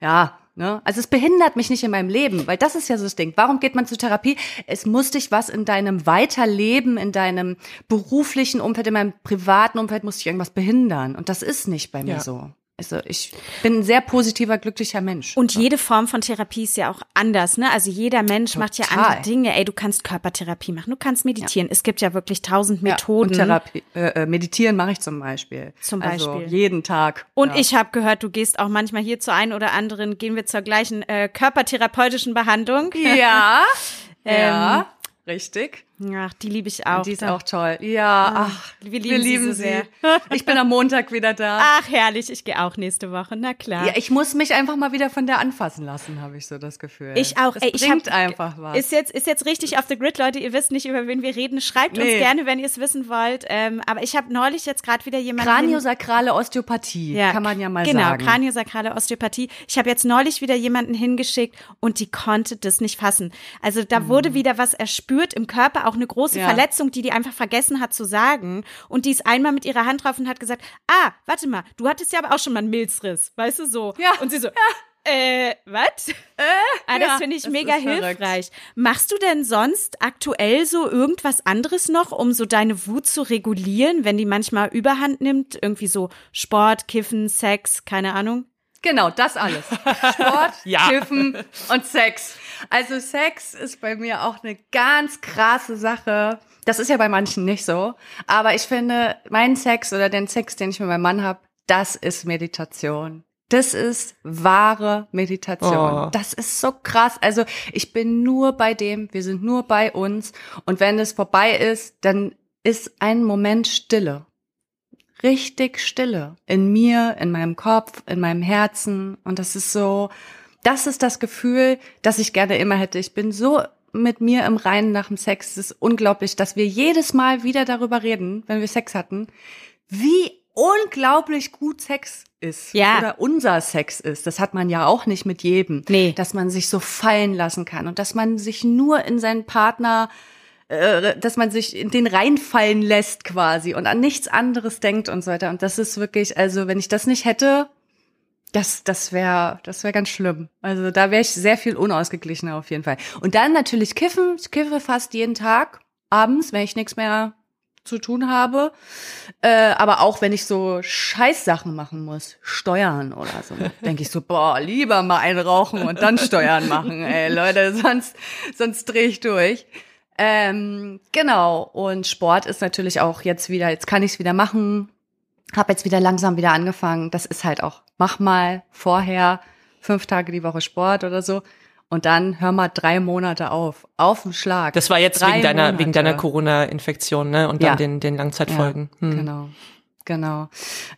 ja, ne? Also es behindert mich nicht in meinem Leben, weil das ist ja so das Ding. Warum geht man zur Therapie? Es muss dich was in deinem Weiterleben, in deinem beruflichen Umfeld, in meinem privaten Umfeld muss dich irgendwas behindern. Und das ist nicht bei mir Ja. so. Also ich bin ein sehr positiver, glücklicher Mensch. Und jede Form von Therapie ist ja auch anders, ne? Also jeder Mensch macht ja Total. andere Dinge. Ey, du kannst Körpertherapie machen, du kannst meditieren. Es gibt ja wirklich tausend Ja, Methoden. Und Therapie, äh, äh, meditieren mache ich zum Beispiel. Zum Also Beispiel. jeden Tag. Und ja. ich habe gehört, du gehst auch manchmal hier zur einen oder anderen, gehen wir zur gleichen äh, körpertherapeutischen Behandlung. Ja, Ähm, ja, richtig. Ach, die liebe ich auch. Die ist Da- auch toll. Ja, ach, wir lieben sie so sehr. Ich bin am Montag wieder da. Ach, herrlich, ich gehe auch nächste Woche, na klar. Ja, ich muss mich einfach mal wieder von der anfassen lassen, habe ich so das Gefühl. Ich auch. Das Ey, ich bringt hab, einfach was. Ist jetzt, ist jetzt richtig off the grid, Leute. Ihr wisst nicht, über wen wir reden. Schreibt uns Nee. gerne, wenn ihr es wissen wollt. Ähm, aber ich habe neulich jetzt gerade wieder jemanden. Kraniosakrale Osteopathie, kann man ja mal genau, sagen. Genau, kraniosakrale Osteopathie. Ich habe jetzt neulich wieder jemanden hingeschickt und die konnte das nicht fassen. Also da wurde wieder was erspürt im Körper, auch eine große. Ja. Verletzung, die die einfach vergessen hat zu sagen. Und die ist einmal mit ihrer Hand drauf und hat gesagt, ah, warte mal, du hattest ja aber auch schon mal einen Milzriss, weißt du so. Ja. Und sie so, äh, was? ah, das ja, finde ich das mega hilfreich. Machst du denn sonst aktuell so irgendwas anderes noch, um so deine Wut zu regulieren, wenn die manchmal Überhand nimmt? Irgendwie so Sport, Kiffen, Sex, keine Ahnung? Genau, das alles. Sport, Ja. Kiffen und Sex. Also Sex ist bei mir auch eine ganz krasse Sache. Das ist ja bei manchen nicht so. Aber ich finde, mein Sex oder den Sex, den ich mit meinem Mann habe, das ist Meditation. Das ist wahre Meditation. Oh. Das ist so krass. Also ich bin nur bei dem, wir sind nur bei uns. Und wenn es vorbei ist, dann ist ein Moment Stille. Richtig Stille. In mir, in meinem Kopf, in meinem Herzen. Und das ist so, das ist das Gefühl, das ich gerne immer hätte. Ich bin so mit mir im Reinen nach dem Sex. Es ist unglaublich, dass wir jedes Mal wieder darüber reden, wenn wir Sex hatten, wie unglaublich gut Sex ist. Ja. Oder unser Sex ist. Das hat man ja auch nicht mit jedem. Nee. Dass man sich so fallen lassen kann und dass man sich nur in seinen Partner äh, dass man sich in den reinfallen lässt quasi und an nichts anderes denkt und so weiter. Und das ist wirklich, also wenn ich das nicht hätte, das, das wäre, das wäre ganz schlimm. Also da wäre ich sehr viel unausgeglichener auf jeden Fall. Und dann natürlich kiffen. Ich kiffe fast jeden Tag abends, wenn ich nichts mehr zu tun habe. Äh, aber auch wenn ich so Scheißsachen machen muss, Steuern oder so, denke ich so, boah, lieber mal einrauchen und dann Steuern machen, ey, Leute, sonst, sonst drehe ich durch. Ähm, genau. Und Sport ist natürlich auch jetzt wieder, jetzt kann ich es wieder machen. Hab jetzt wieder langsam wieder angefangen. Das ist halt auch, mach mal vorher fünf Tage die Woche Sport oder so. Und dann hör mal drei Monate auf. Auf den Schlag. Das war jetzt Drei wegen deiner, wegen deiner. Corona-Infektion, ne? Und dann Ja. den, den Langzeitfolgen. Ja, Hm. Genau. Genau.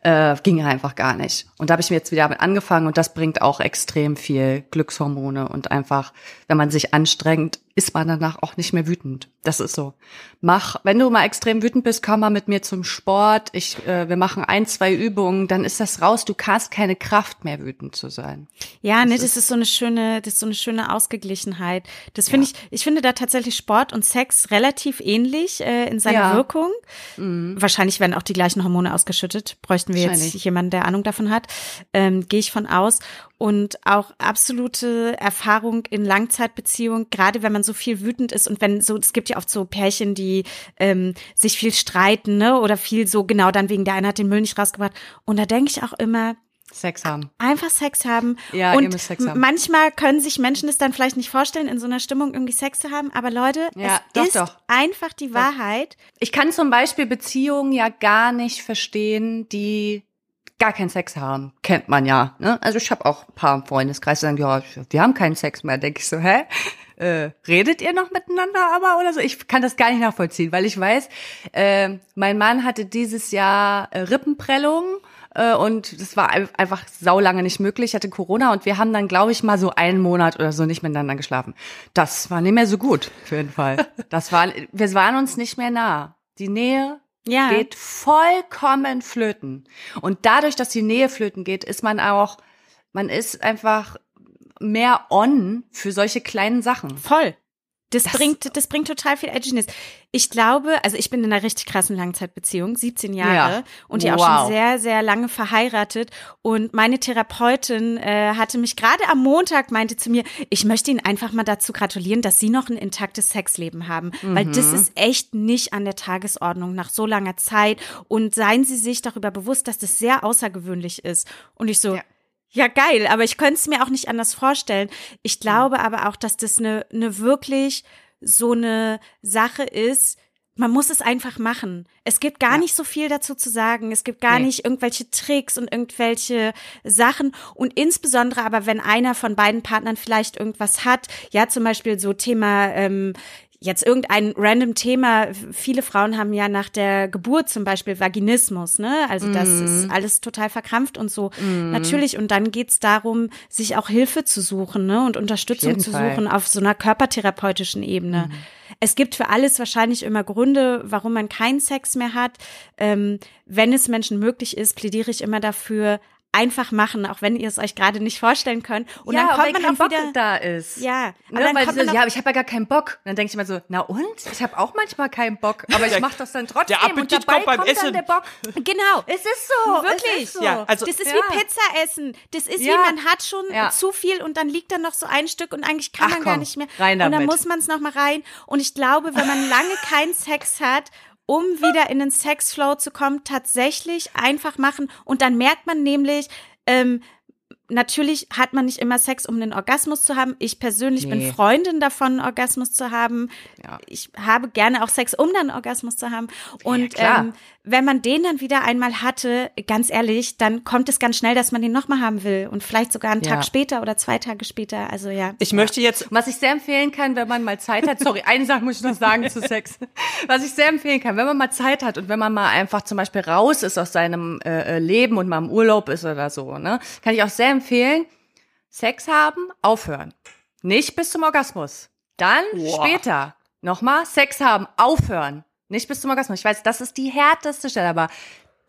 Äh, ging einfach gar nicht. Und da habe ich mir jetzt wieder damit angefangen und das bringt auch extrem viel Glückshormone und einfach, wenn man sich anstrengt, ist man danach auch nicht mehr wütend. Das ist so. Mach, wenn du mal extrem wütend bist, komm mal mit mir zum Sport. Ich, äh, wir machen ein, zwei Übungen, dann ist das raus. Du hast keine Kraft mehr, wütend zu sein. Ja, ne, das ist so eine schöne, das ist so eine schöne Ausgeglichenheit. Das finde ich, ich finde da tatsächlich Sport und Sex relativ ähnlich äh, in seiner Ja. Wirkung. Wahrscheinlich werden auch die gleichen Hormone ausgeschüttet. Bräuchten wir jetzt jemanden, der Ahnung davon hat. Ähm, Gehe ich von aus. Und auch absolute Erfahrung in Langzeitbeziehung, gerade wenn man so viel wütend ist und wenn so, es gibt ja oft so Pärchen, die ähm, sich viel streiten, ne? Oder viel so, genau dann wegen der eine hat den Müll nicht rausgebracht. Und da denke ich auch immer, Sex haben. einfach Sex haben. Ja, ihr und müsst Sex haben. manchmal können sich Menschen es dann vielleicht nicht vorstellen, in so einer Stimmung irgendwie Sex zu haben. Aber Leute, Ja, es doch, ist doch. einfach die Wahrheit. Ich kann zum Beispiel Beziehungen ja gar nicht verstehen, die gar keinen Sex haben. Kennt man ja. Ne? Also ich habe auch ein paar im Freundeskreis, die sagen, ja, wir haben keinen Sex mehr. Denke ich so, hä? Äh, redet ihr noch miteinander aber oder so? Ich kann das gar nicht nachvollziehen, weil ich weiß, äh, mein Mann hatte dieses Jahr äh, Rippenprellung äh, und das war ein- einfach saulange nicht möglich. Ich hatte Corona und wir haben dann, glaube ich, mal so einen Monat oder so nicht miteinander geschlafen. Das war nicht mehr so gut, auf jeden Fall. Das war, wir waren uns nicht mehr nah. Die Nähe Ja. geht vollkommen flöten. Und dadurch, dass die Nähe flöten geht, ist man auch, man ist einfach mehr on für solche kleinen Sachen. Voll. Das, Das- bringt, das bringt total viel Edginess. Ich glaube, also ich bin in einer richtig krassen Langzeitbeziehung, 17 Jahre Ja. und die auch Wow. schon sehr, sehr lange verheiratet. Und meine Therapeutin äh, hatte mich gerade am Montag meinte zu mir, ich möchte Ihnen einfach mal dazu gratulieren, dass Sie noch ein intaktes Sexleben haben, weil das Mhm. ist echt nicht an der Tagesordnung nach so langer Zeit. Und seien Sie sich darüber bewusst, dass das sehr außergewöhnlich ist. Und ich so, Ja. Ja, geil, aber ich könnte es mir auch nicht anders vorstellen. Ich glaube aber auch, dass das eine, eine wirklich so eine Sache ist. Man muss es einfach machen. Es gibt gar Ja. nicht so viel dazu zu sagen. Es gibt gar Nee. nicht irgendwelche Tricks und irgendwelche Sachen. Und insbesondere aber, wenn einer von beiden Partnern vielleicht irgendwas hat, ja, zum Beispiel so Thema, ähm, jetzt irgendein random Thema. Viele Frauen haben ja nach der Geburt zum Beispiel Vaginismus, ne? Also das Mhm. ist alles total verkrampft und so. Natürlich. Und dann geht's darum, sich auch Hilfe zu suchen, ne? Und Unterstützung zu Fall. Suchen auf so einer körpertherapeutischen Ebene. Es gibt für alles wahrscheinlich immer Gründe, warum man keinen Sex mehr hat. Ähm, wenn es Menschen möglich ist, plädiere ich immer dafür, einfach machen, auch wenn ihr es euch gerade nicht vorstellen könnt. Und ja, dann kommt weil man kein auch Bock wieder. da ist. Ja, aber Ne, dann weil kommt sie so, man ja, aber ich habe ja gar keinen Bock. Und dann denke ich immer so, na und? Ich habe auch manchmal keinen Bock, aber ich mache das dann trotzdem. Der Appetit und dabei kommt beim kommt Essen. Dann der Bock. Genau. Es ist so. Wirklich? Ist so. Ja, also- Das ist Ja. wie Pizza essen. Das ist Ja. wie, man hat schon Ja. zu viel und dann liegt da noch so ein Stück und eigentlich kann Ach man gar komm, nicht mehr. rein und dann damit. muss man es noch mal rein. Und ich glaube, wenn man lange keinen Sex hat, um wieder in den Sexflow zu kommen, tatsächlich einfach machen. Und dann merkt man nämlich, ähm, natürlich hat man nicht immer Sex, um einen Orgasmus zu haben. Ich persönlich bin Nee. Freundin davon, einen Orgasmus zu haben. Ja. Ich habe gerne auch Sex, um dann einen Orgasmus zu haben. Und klar. ähm, wenn man den dann wieder einmal hatte, ganz ehrlich, dann kommt es ganz schnell, dass man den nochmal haben will. Und vielleicht sogar einen Ja. Tag später oder zwei Tage später. Also ja. Ich möchte jetzt Was ich sehr empfehlen kann, wenn man mal Zeit hat, sorry, eine Sache muss ich noch sagen zu Sex. Was ich sehr empfehlen kann, wenn man mal Zeit hat und wenn man mal einfach zum Beispiel raus ist aus seinem äh, äh, Leben und mal im Urlaub ist oder so, ne, kann ich auch sehr empfehlen, Sex haben, aufhören. Nicht bis zum Orgasmus. Dann später nochmal Sex haben, aufhören. Nicht bis zum Orgasmus. Ich weiß, das ist die härteste Stelle, aber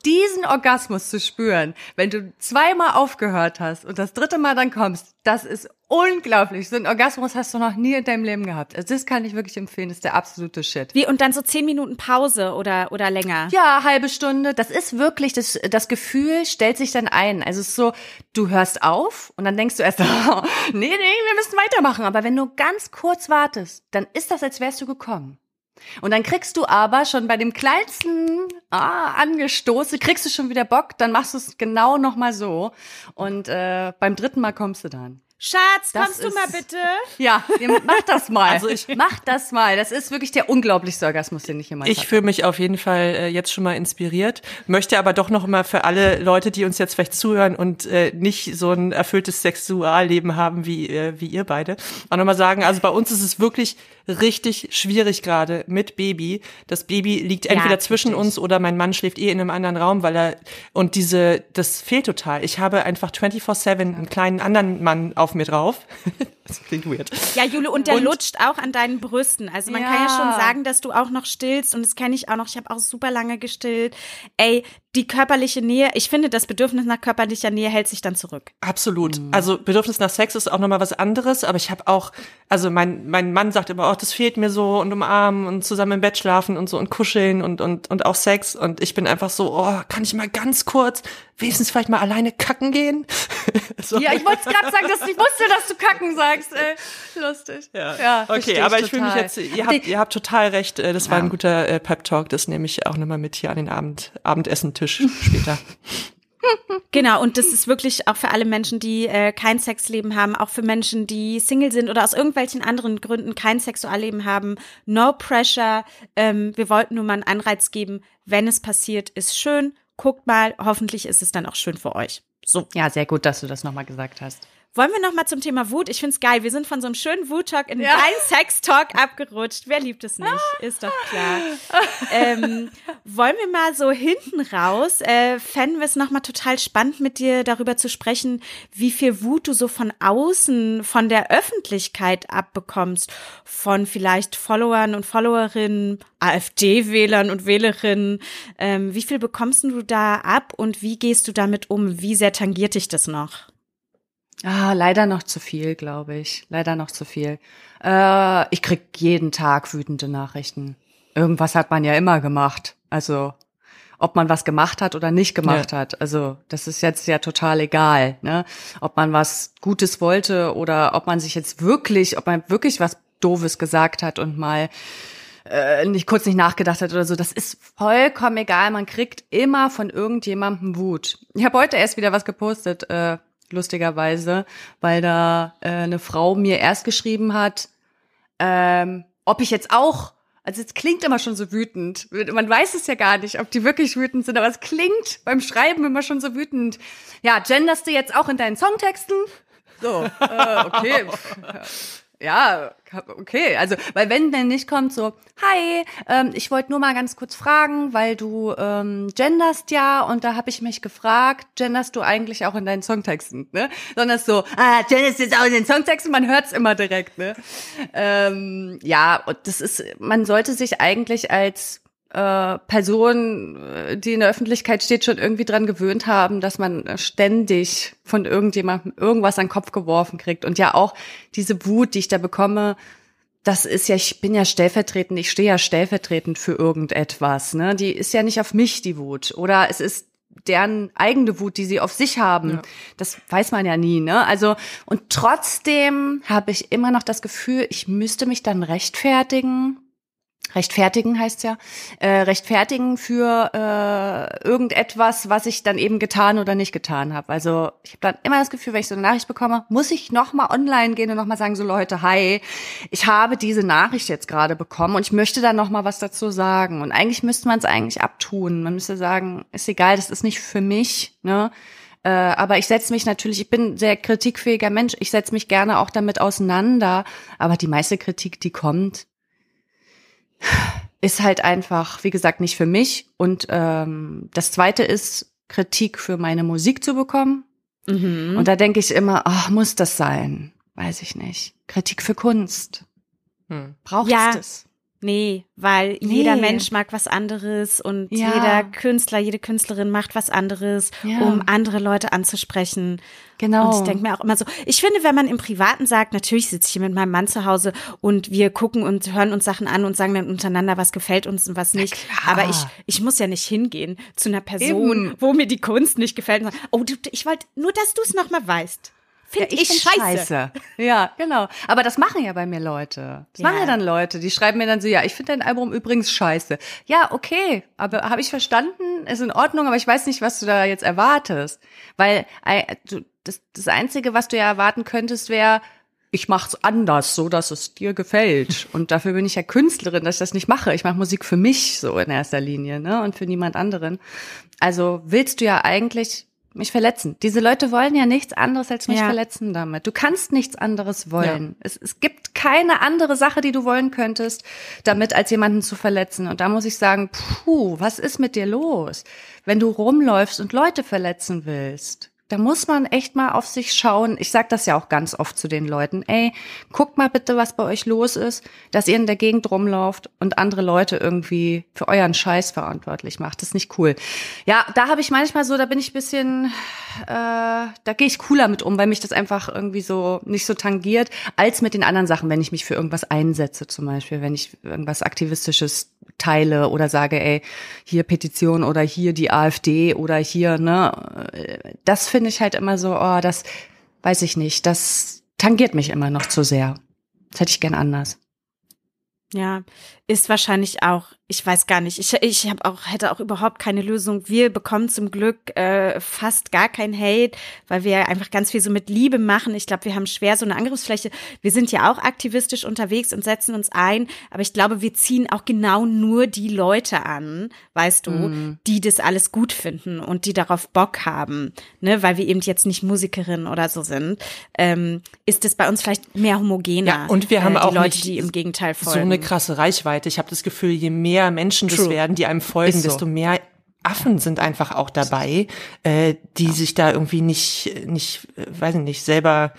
diesen Orgasmus zu spüren, wenn du zweimal aufgehört hast und das dritte Mal dann kommst, das ist unglaublich. So einen Orgasmus hast du noch nie in deinem Leben gehabt. Also das kann ich wirklich empfehlen, das ist der absolute Shit. Wie, und dann so zehn Minuten Pause oder, oder länger. Ja, halbe Stunde. Das ist wirklich, das, das Gefühl stellt sich dann ein. Also es ist so, du hörst auf und dann denkst du erst, oh, nee, nee, wir müssen weitermachen. Aber wenn du ganz kurz wartest, dann ist das, als wärst du gekommen. Und dann kriegst du aber schon bei dem kleinsten ah, Angestoße, kriegst du schon wieder Bock, dann machst du es genau nochmal so. Und äh, beim dritten Mal kommst du dann. Schatz, Das kommst du ist- mal bitte? Ja, mach das mal. Also ich- mach das mal. Das ist wirklich der unglaublichste Orgasmus, den ich jemals Ich hatte. fühle mich auf jeden Fall äh, jetzt schon mal inspiriert, möchte aber doch noch mal für alle Leute, die uns jetzt vielleicht zuhören und äh, nicht so ein erfülltes Sexualleben haben wie äh, wie ihr beide, auch noch mal sagen, also bei uns ist es wirklich richtig schwierig gerade mit Baby. Das Baby liegt entweder zwischen richtig. uns oder mein Mann schläft eh in einem anderen Raum, weil er und diese das fehlt total. Ich habe einfach 24/7 einen kleinen anderen Mann auf mir drauf. das klingt weird. Ja, Jule, und der Und- lutscht auch an deinen Brüsten. Also man kann ja Ja. schon sagen, dass du auch noch stillst und das kenne ich auch noch. Ich habe auch super lange gestillt. Ey, die körperliche Nähe, ich finde, das Bedürfnis nach körperlicher Nähe hält sich dann zurück. Absolut. Also Bedürfnis nach Sex ist auch nochmal was anderes, aber ich habe auch, also mein, mein Mann sagt immer, oh, das fehlt mir so und umarmen und zusammen im Bett schlafen und so und kuscheln und, und, und auch Sex und ich bin einfach so, oh, kann ich mal ganz kurz wenigstens vielleicht mal alleine kacken gehen? so. Ja, ich wollte gerade sagen, dass ich wusste, dass du kacken sagst. Ey. Lustig. Ja, Okay, versteh aber ich fühle mich jetzt, ihr habt, ihr habt total recht, äh, das war ein guter äh, Pep-Talk, das nehme ich auch nochmal mit hier an den Abend, Abendessentisch später. Genau, und das ist wirklich auch für alle Menschen, die äh, kein Sexleben haben, auch für Menschen, die Single sind oder aus irgendwelchen anderen Gründen kein Sexualleben haben. No pressure. Ähm, wir wollten nur mal einen Anreiz geben, wenn es passiert, ist schön. Guckt mal, hoffentlich ist es dann auch schön für euch. So. Ja, sehr gut, dass du das nochmal gesagt hast. Wollen wir noch mal zum Thema Wut? Ich find's geil. Wir sind von so einem schönen Wut-Talk in Ja. einen Sex-Talk abgerutscht. Wer liebt es nicht? Ist doch klar. ähm, wollen wir mal so hinten raus, äh, fänden wir es noch mal total spannend, mit dir darüber zu sprechen, wie viel Wut du so von außen, von der Öffentlichkeit abbekommst, von vielleicht Followern und Followerinnen, AfD-Wählern und Wählerinnen. Ähm, wie viel bekommst du da ab und wie gehst du damit um? Wie sehr tangiert dich das noch? Ah, leider noch zu viel, glaube ich. Leider noch zu viel. Äh, ich krieg jeden Tag wütende Nachrichten. Irgendwas hat man ja immer gemacht. Also, ob man was gemacht hat oder nicht gemacht hat. Also, das ist jetzt ja total egal, ne? Ob man was Gutes wollte oder ob man sich jetzt wirklich, ob man wirklich was Doofes gesagt hat und mal äh, nicht kurz nicht nachgedacht hat oder so. Das ist vollkommen egal. Man kriegt immer von irgendjemandem Wut. Ich habe heute erst wieder was gepostet, äh, lustigerweise, weil da äh, eine Frau mir erst geschrieben hat, ähm, ob ich jetzt auch, also es klingt immer schon so wütend. Man weiß es ja gar nicht, ob die wirklich wütend sind, aber es klingt beim Schreiben immer schon so wütend. Ja, genderst du jetzt auch in deinen Songtexten? So, äh, okay. Ja, okay. Also, weil wenn dann nicht kommt so, hi, ähm, ich wollte nur mal ganz kurz fragen, weil du ähm, genderst ja und da habe ich mich gefragt, genderst du eigentlich auch in deinen Songtexten, ne? Sondern so, ah, genderst du jetzt auch in den Songtexten, man hört's immer direkt, ne? Ähm, ja, und das ist, man sollte sich eigentlich als äh, Person, äh, die in der Öffentlichkeit steht, schon irgendwie dran gewöhnt haben, dass man äh, ständig von irgendjemandem irgendwas an den Kopf geworfen kriegt. Und ja auch diese Wut, die ich da bekomme, das ist ja, ich bin ja stellvertretend, ich stehe ja stellvertretend für irgendetwas. Ne? Die ist ja nicht auf mich, die Wut. Oder es ist deren eigene Wut, die sie auf sich haben. Das weiß man ja nie, ne? Also, und trotzdem habe ich immer noch das Gefühl, ich müsste mich dann rechtfertigen, rechtfertigen heißt ja, äh, rechtfertigen für äh, irgendetwas, was ich dann eben getan oder nicht getan habe. Also ich habe dann immer das Gefühl, wenn ich so eine Nachricht bekomme, muss ich nochmal online gehen und nochmal sagen, so Leute, hi, ich habe diese Nachricht jetzt gerade bekommen und ich möchte da nochmal was dazu sagen. Und eigentlich müsste man es eigentlich abtun. Man müsste sagen, ist egal, das ist nicht für mich, ne? Äh, aber ich setze mich natürlich, ich bin sehr kritikfähiger Mensch, ich setze mich gerne auch damit auseinander. Aber die meiste Kritik, die kommt, ist halt einfach, wie gesagt, nicht für mich. Und ähm, das Zweite ist, Kritik für meine Musik zu bekommen. Mhm. Und da denke ich immer, ach, muss das sein? Weiß ich nicht. Kritik für Kunst. Hm. Braucht Ja. es das? Nee, weil Nee. jeder Mensch mag was anderes und Ja. jeder Künstler, jede Künstlerin macht was anderes, Ja. um andere Leute anzusprechen. Genau. Und ich denke mir auch immer so, ich finde, wenn man im Privaten sagt, natürlich sitze ich hier mit meinem Mann zu Hause und wir gucken und hören uns Sachen an und sagen dann untereinander, was gefällt uns und was nicht. Aber ich, ich muss ja nicht hingehen zu einer Person, Eben. wo mir die Kunst nicht gefällt und sagen, oh, du, ich wollte nur, dass du es nochmal weißt. Finde ich, find's scheiße. Ja, genau. Aber das machen ja bei mir Leute. Das Ja. machen ja dann Leute, die schreiben mir dann so, ja, ich finde dein Album übrigens scheiße. Ja, okay, aber habe ich verstanden, ist in Ordnung, aber ich weiß nicht, was du da jetzt erwartest. Weil äh, du, das, das Einzige, was du ja erwarten könntest, wäre, ich mach's anders, so dass es dir gefällt. Und dafür bin ich ja Künstlerin, dass ich das nicht mache. Ich mache Musik für mich so in erster Linie, ne? Und für niemand anderen. Also willst du ja eigentlich mich verletzen. Diese Leute wollen ja nichts anderes als mich Ja. verletzen damit. Du kannst nichts anderes wollen. Es, es gibt keine andere Sache, die du wollen könntest, damit als jemanden zu verletzen. Und da muss ich sagen, puh, was ist mit dir los? Wenn du rumläufst und Leute verletzen willst, da muss man echt mal auf sich schauen. Ich sag das ja auch ganz oft zu den Leuten. Ey, guckt mal bitte, was bei euch los ist, dass ihr in der Gegend rumlauft und andere Leute irgendwie für euren Scheiß verantwortlich macht. Das ist nicht cool. Ja, da habe ich manchmal so, da bin ich bisschen, äh, da gehe ich cooler mit um, weil mich das einfach irgendwie so nicht so tangiert, als mit den anderen Sachen, wenn ich mich für irgendwas einsetze, zum Beispiel, wenn ich irgendwas Aktivistisches teile oder sage, ey, hier Petition oder hier die AfD oder hier, ne, äh, das finde ich halt immer so, oh, das weiß ich nicht, das tangiert mich immer noch zu sehr. Das hätte ich gern anders. Ja, ist wahrscheinlich auch, ich weiß gar nicht, ich, ich habe auch, hätte auch überhaupt keine Lösung. Wir bekommen zum Glück äh, fast gar kein Hate, weil wir einfach ganz viel so mit Liebe machen. Ich glaube, wir haben schwer so eine Angriffsfläche. Wir sind ja auch aktivistisch unterwegs und setzen uns ein, aber ich glaube, wir ziehen auch genau nur die Leute an, weißt du, die das alles gut finden und die darauf Bock haben, ne, weil wir eben jetzt nicht Musikerinnen oder so sind, ähm, ist es bei uns vielleicht mehr homogener. Ja, und wir haben äh, die auch Leute, nicht die im Gegenteil so folgen. eine krasse Reichweite. Ich habe das Gefühl, je mehr Menschen das True. werden, die einem folgen, so. desto mehr Affen sind einfach auch dabei, äh, die sich da irgendwie nicht, nicht, äh, weiß ich nicht, selber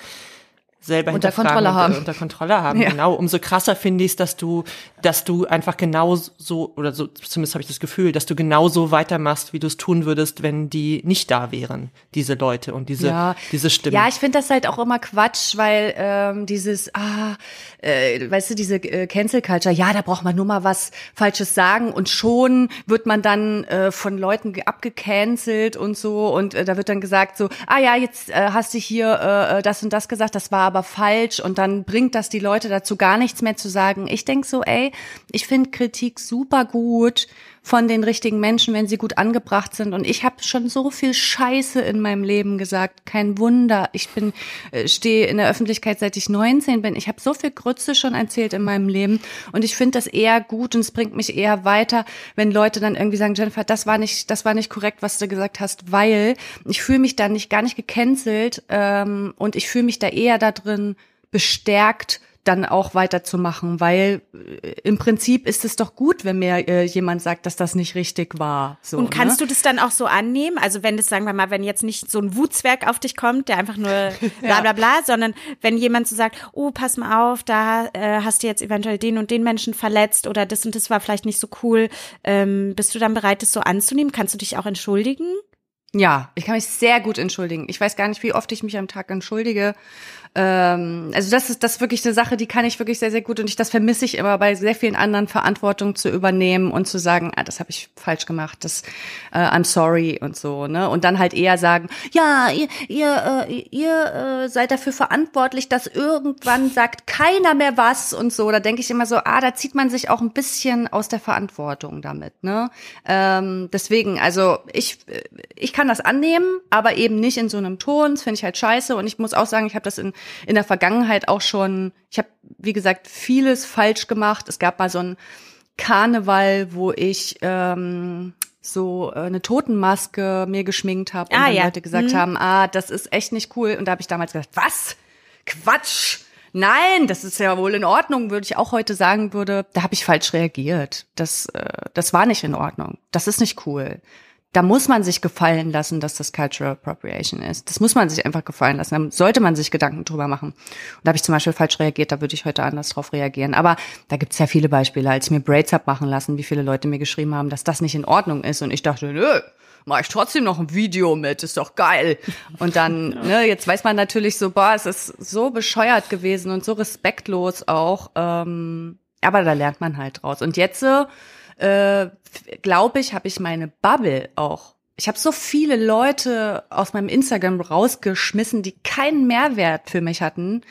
selber Unter Kontrolle und, haben. äh, Unter Kontrolle haben, Ja. genau. Umso krasser finde ich es, dass du, dass du einfach genau so, oder so, zumindest habe ich das Gefühl, dass du genauso weitermachst, wie du es tun würdest, wenn die nicht da wären, diese Leute und diese, Ja. diese Stimmen. Ja, ich finde das halt auch immer Quatsch, weil ähm, dieses, ah, äh, weißt du, diese äh, Cancel Culture, ja, da braucht man nur mal was Falsches sagen und schon wird man dann äh, von Leuten ge- abgecancelt und so und äh, da wird dann gesagt so, ah ja, jetzt äh, hast du hier äh, äh, das und das gesagt, das war aber falsch und dann bringt das die Leute dazu gar nichts mehr zu sagen. Ich denk so, ey, ich finde Kritik super gut von den richtigen Menschen, wenn sie gut angebracht sind. Und ich habe schon so viel Scheiße in meinem Leben gesagt. Kein Wunder. Ich bin äh, stehe in der Öffentlichkeit seit ich 19 bin. Ich habe so viel Grütze schon erzählt in meinem Leben. Und ich finde das eher gut und es bringt mich eher weiter, wenn Leute dann irgendwie sagen, Jennifer, das war nicht, das war nicht korrekt, was du gesagt hast, weil ich fühle mich da nicht gar nicht gecancelt ähm, und ich fühle mich da eher da drin bestärkt, dann auch weiterzumachen, weil äh, im Prinzip ist es doch gut, wenn mir äh, jemand sagt, dass das nicht richtig war. So, Und kannst ne? du das dann auch so annehmen? Also wenn das, sagen wir mal, wenn jetzt nicht so ein Wutzwerk auf dich kommt, der einfach nur bla bla bla, sondern wenn jemand so sagt, oh, pass mal auf, da äh, hast du jetzt eventuell den und den Menschen verletzt oder das und das war vielleicht nicht so cool, ähm, bist du dann bereit, das so anzunehmen? Kannst du dich auch entschuldigen? Ja, ich kann mich sehr gut entschuldigen. Ich weiß gar nicht, wie oft ich mich am Tag entschuldige. Ähm, also das ist das ist wirklich eine Sache, die kann ich wirklich sehr, sehr gut und ich, das vermisse ich immer bei sehr vielen anderen Verantwortung zu übernehmen und zu sagen, ah, das habe ich falsch gemacht, das äh, I'm sorry und so, ne? Und dann halt eher sagen, ja, ihr, ihr, äh, ihr äh, seid dafür verantwortlich, dass irgendwann sagt keiner mehr was und so. Da denke ich immer so, ah, da zieht man sich auch ein bisschen aus der Verantwortung damit, ne? Ähm, deswegen, also ich, ich kann das annehmen, aber eben nicht in so einem Ton. Das finde ich halt scheiße. Und ich muss auch sagen, ich habe das in in der Vergangenheit auch schon, ich habe, wie gesagt, vieles falsch gemacht. Es gab mal so ein Karneval, wo ich ähm, so äh, eine Totenmaske mir geschminkt habe und Ah, dann ja. Leute gesagt Mhm. haben, ah, das ist echt nicht cool. Und da habe ich damals gesagt, was? Quatsch! Nein, das ist ja wohl in Ordnung, würde ich auch heute sagen würde. Da habe ich falsch reagiert. Das, äh, das war nicht in Ordnung. Das ist nicht cool. Da muss man sich gefallen lassen, dass das Cultural Appropriation ist. Das muss man sich einfach gefallen lassen. Da sollte man sich Gedanken drüber machen. Und da habe ich zum Beispiel falsch reagiert, da würde ich heute anders drauf reagieren. Aber da gibt's ja viele Beispiele. Als ich mir Braids hab machen lassen, wie viele Leute mir geschrieben haben, dass das nicht in Ordnung ist. Und ich dachte, nö, mach ich trotzdem noch ein Video mit, ist doch geil. Und dann, ne, jetzt weiß man natürlich so, boah, es ist so bescheuert gewesen und so respektlos auch. Ähm, aber da lernt man halt draus. Und jetzt, äh, glaube ich, habe ich meine Bubble auch. Ich habe so viele Leute aus meinem Instagram rausgeschmissen, die keinen Mehrwert für mich hatten,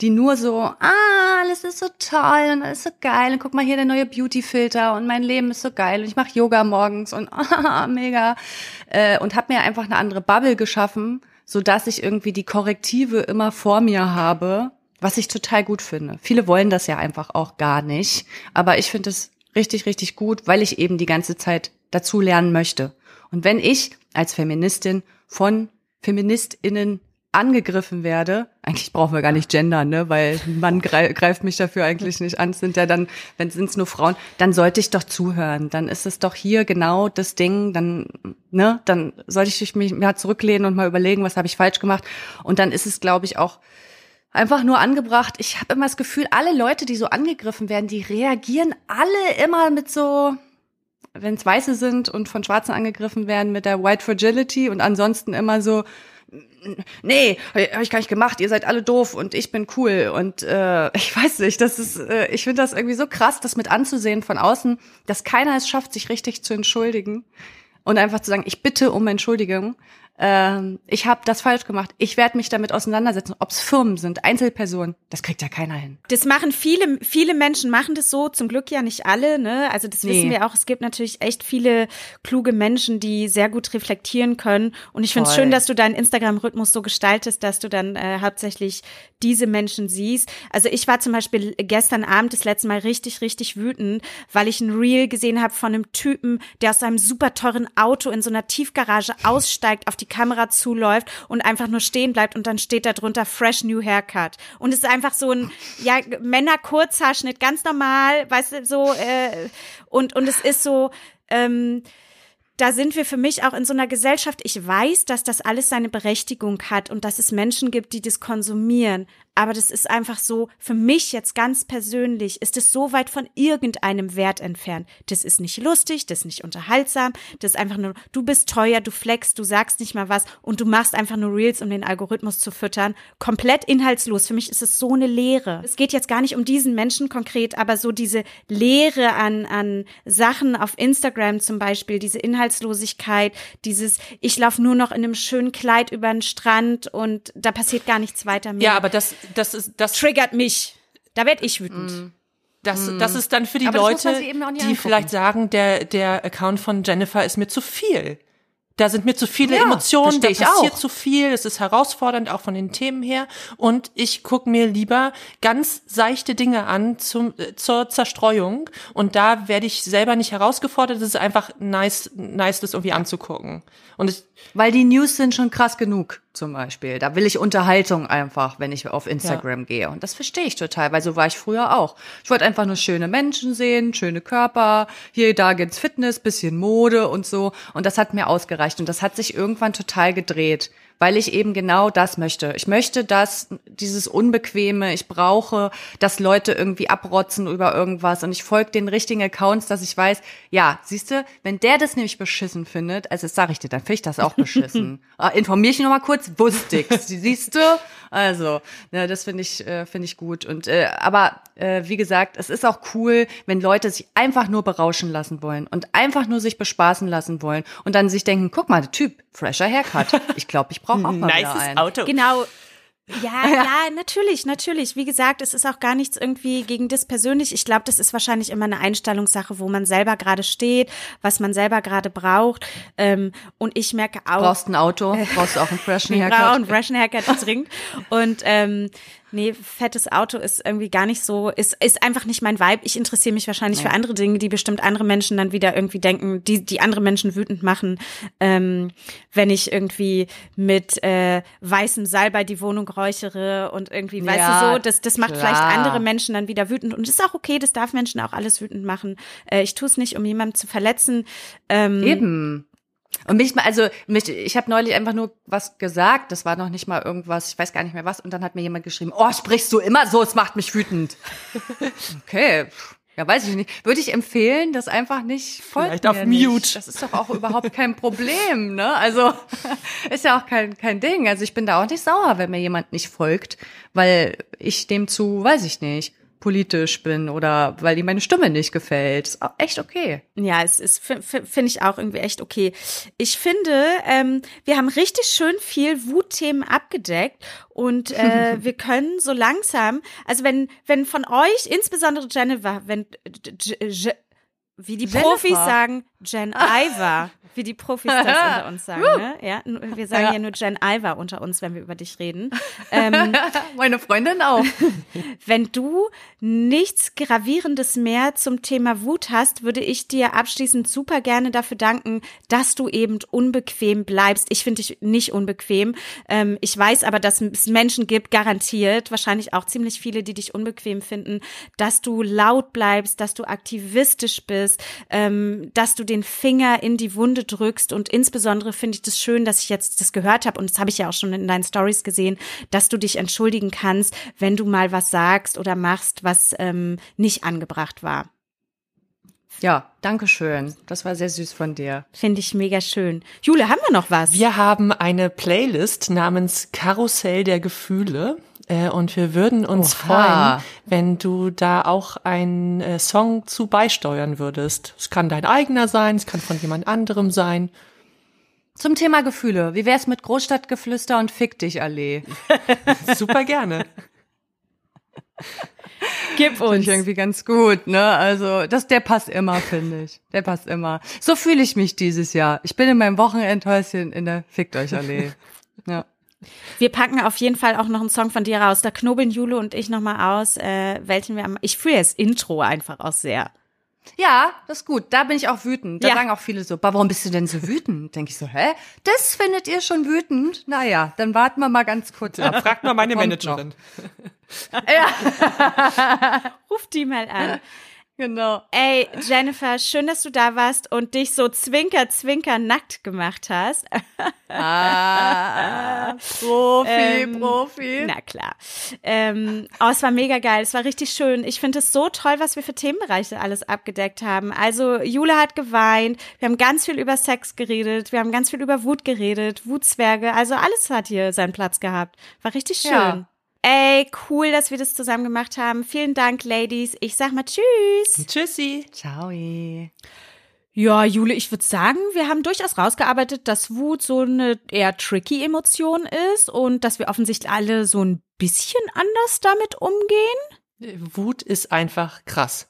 die nur so, ah, alles ist so toll und alles so geil und guck mal hier der neue Beauty-Filter und mein Leben ist so geil und ich mache Yoga morgens und ah, mega äh, und habe mir einfach eine andere Bubble geschaffen, so dass ich irgendwie die Korrektive immer vor mir habe, was ich total gut finde. Viele wollen das ja einfach auch gar nicht, aber ich finde es richtig, richtig gut, weil ich eben die ganze Zeit dazu lernen möchte. Und wenn ich als Feministin von FeministInnen angegriffen werde, eigentlich brauchen wir gar nicht gendern, ne, weil ein Mann grei- greift mich dafür eigentlich nicht an, sind ja dann, wenn sind es nur Frauen, dann sollte ich doch zuhören, dann ist es doch hier genau das Ding, dann, ne, dann sollte ich mich mal zurücklehnen und mal überlegen, was habe ich falsch gemacht und dann ist es, glaube ich, auch einfach nur angebracht. Ich habe immer das Gefühl, alle Leute, die so angegriffen werden, die reagieren alle immer mit so, wenn es Weiße sind und von Schwarzen angegriffen werden, mit der White Fragility und ansonsten immer so, nee, habe ich gar nicht gemacht, ihr seid alle doof und ich bin cool und äh, ich weiß nicht, das ist, äh, ich finde das irgendwie so krass, das mit anzusehen von außen, dass keiner es schafft, sich richtig zu entschuldigen und einfach zu sagen, ich bitte um Entschuldigung. Ähm, ich habe das falsch gemacht. Ich werde mich damit auseinandersetzen, ob es Firmen sind, Einzelpersonen. Das kriegt ja keiner hin. Das machen viele, viele Menschen machen das so, zum Glück ja nicht alle, ne? Also das Nee. wissen wir auch. Es gibt natürlich echt viele kluge Menschen, die sehr gut reflektieren können. Und ich finde es schön, dass du deinen Instagram-Rhythmus so gestaltest, dass du dann äh, hauptsächlich diese Menschen siehst. Also ich war zum Beispiel gestern Abend das letzte Mal richtig, richtig wütend, weil ich ein Reel gesehen habe von einem Typen, der aus seinem super teuren Auto in so einer Tiefgarage aussteigt, auf die Kamera zuläuft und einfach nur stehen bleibt und dann steht da drunter Fresh New Haircut. Und es ist einfach so ein, ja, Männer-Kurzhaarschnitt, ganz normal, weißt du, so, äh, und, und es ist so, ähm, da sind wir für mich auch in so einer Gesellschaft. Ich weiß, dass das alles seine Berechtigung hat und dass es Menschen gibt, die das konsumieren. Aber das ist einfach so, für mich jetzt ganz persönlich, ist es so weit von irgendeinem Wert entfernt. Das ist nicht lustig, das ist nicht unterhaltsam, das ist einfach nur, du bist teuer, du flexst, du sagst nicht mal was und du machst einfach nur Reels, um den Algorithmus zu füttern. Komplett inhaltslos. Für mich ist es so eine Lehre. Es geht jetzt gar nicht um diesen Menschen konkret, aber so diese Lehre an, an Sachen auf Instagram zum Beispiel, diese Inhaltslosigkeit, dieses, ich laufe nur noch in einem schönen Kleid über den Strand und da passiert gar nichts weiter mehr. Ja, aber das, das ist, das, triggert mich. Da werd ich wütend. das, das ist dann für die Aber Leute, die angucken. vielleicht sagen, der, der Account von Jennifer ist mir zu viel. Da sind mir zu viele Ja, Emotionen, da passiert auch. zu viel, es ist herausfordernd, auch von den Themen her. Und ich gucke mir lieber ganz seichte Dinge an zum, äh, zur Zerstreuung. Und da werde ich selber nicht herausgefordert. Es ist einfach nice, nice, das irgendwie anzugucken. Und ich, Weil die News sind schon krass genug, zum Beispiel. Da will ich Unterhaltung einfach, wenn ich auf Instagram gehe. Und das verstehe ich total, weil so war ich früher auch. Ich wollte einfach nur schöne Menschen sehen, schöne Körper, hier, da geht's Fitness, bisschen Mode und so. Und das hat mir ausgereicht. Und das hat sich irgendwann total gedreht. weil ich eben genau das möchte. Ich möchte, dass dieses Unbequeme, ich brauche, dass Leute irgendwie abrotzen über irgendwas und ich folge den richtigen Accounts, dass ich weiß, ja, siehst du, wenn der das nämlich beschissen findet, also das sage ich dir, dann finde ich das auch beschissen. ah, informier ich noch mal kurz, wusste ich. Siehst du? Also, ja, das finde ich, äh, finde ich gut. Und äh, aber äh, wie gesagt, es ist auch cool, wenn Leute sich einfach nur berauschen lassen wollen und einfach nur sich bespaßen lassen wollen und dann sich denken, guck mal, der Typ, fresher Haircut. Ich glaube, ich brauche auch mal wieder Nices einen. Auto. Genau. Ja, ja, natürlich, natürlich. Wie gesagt, es ist auch gar nichts irgendwie gegen das persönlich. Ich glaube, das ist wahrscheinlich immer eine Einstellungssache, wo man selber gerade steht, was man selber gerade braucht. Ähm, und ich merke auch. Brauchst ein Auto, brauchst du auch einen freshen Haircut. Haircut. einen freshen Haircut dringend. Und ähm, nee, fettes Auto ist irgendwie gar nicht so, ist, ist einfach nicht mein Vibe. Ich interessiere mich wahrscheinlich für andere Dinge, die bestimmt andere Menschen dann wieder irgendwie denken, die, die andere Menschen wütend machen, ähm, wenn ich irgendwie mit äh, weißem Salbei die Wohnung räuchere und irgendwie, weißt Ja, du so, das, das macht klar. vielleicht andere Menschen dann wieder wütend. Und ist auch okay, das darf Menschen auch alles wütend machen. Äh, ich tue es nicht, um jemanden zu verletzen. Ähm, Eben. Und mich mal, also mich, ich habe neulich einfach nur was gesagt, das war noch nicht mal irgendwas, ich weiß gar nicht mehr was, und dann hat mir jemand geschrieben, oh, sprichst du immer so, es macht mich wütend. okay, ja, weiß ich nicht. Würde ich empfehlen, das einfach nicht folgt Vielleicht auf nicht. Mute. Das ist doch auch überhaupt kein Problem, ne? Also ist ja auch kein kein Ding. Also ich bin da auch nicht sauer, wenn mir jemand nicht folgt, weil ich dem zu, weiß ich nicht, politisch bin oder weil ihm meine Stimme nicht gefällt. Ist auch echt okay. Ja, es ist, finde ich auch irgendwie echt okay. Ich finde, ähm, wir haben richtig schön viel Wutthemen abgedeckt und äh, wir können so langsam, also wenn, wenn von euch, insbesondere Jennifer, wenn, J- wie die Jennifer? Profis sagen, Jen Iver, wie die Profis das unter uns sagen, ne? Ja, wir sagen ja. Ja. nur Jen Iver unter uns, wenn wir über dich reden. Ähm, Meine Freundin auch. wenn du nichts Gravierendes mehr zum Thema Wut hast, würde ich dir abschließend super gerne dafür danken, dass du eben unbequem bleibst. Ich finde dich nicht unbequem. Ähm, ich weiß aber, dass es Menschen gibt, garantiert, wahrscheinlich auch ziemlich viele, die dich unbequem finden, dass du laut bleibst, dass du aktivistisch bist, ähm, dass du den Finger in die Wunde drückst und insbesondere finde ich das schön, dass ich jetzt das gehört habe und das habe ich ja auch schon in deinen Stories gesehen, dass du dich entschuldigen kannst, wenn du mal was sagst oder machst, was ähm, nicht angebracht war. Ja, danke schön. Das war sehr süß von dir. Finde ich mega schön. Jule, haben wir noch was? Wir haben eine Playlist namens Karussell der Gefühle. Äh, und wir würden uns Oha. freuen, wenn du da auch einen äh, Song zu beisteuern würdest. Es kann dein eigener sein, es kann von jemand anderem sein. Zum Thema Gefühle. Wie wär's mit Großstadtgeflüster und Fick dich Allee? Super gerne. Gib Finde ich irgendwie ganz gut, ne? Also, das, der passt immer, finde ich. Der passt immer. So fühle ich mich dieses Jahr. Ich bin in meinem Wochenendhäuschen in der Fickt euch Allee. Ja. Wir packen auf jeden Fall auch noch einen Song von dir raus. Da knobeln Jule und ich nochmal aus, äh, welchen wir am. Ich fühle das Intro einfach auch sehr. Ja, das ist gut. Da bin ich auch wütend. Da Ja. sagen auch viele so, "Bah, warum bist du denn so wütend? Denke ich so, hä? Das findet ihr schon wütend? Naja, dann warten wir mal ganz kurz ab. Frag mal meine Kommt Managerin. Ruf die mal an. Genau. Ey, Jennifer, schön, dass du da warst und dich so zwinker, zwinker nackt gemacht hast. Ah, Profi, Ähm, Profi. Na klar. Ähm, oh, es war mega geil. Es war richtig schön. Ich finde es so toll, was wir für Themenbereiche alles abgedeckt haben. Also, Jule hat geweint. Wir haben ganz viel über Sex geredet. Wir haben ganz viel über Wut geredet. Wutzwerge. Also, alles hat hier seinen Platz gehabt. War richtig schön. Ja. Ey, cool, dass wir das zusammen gemacht haben. Vielen Dank, Ladies. Ich sag mal Tschüss. Tschüssi. Ciao. Ja, Jule, ich würde sagen, wir haben durchaus rausgearbeitet, dass Wut so eine eher tricky Emotion ist und dass wir offensichtlich alle so ein bisschen anders damit umgehen. Wut ist einfach krass.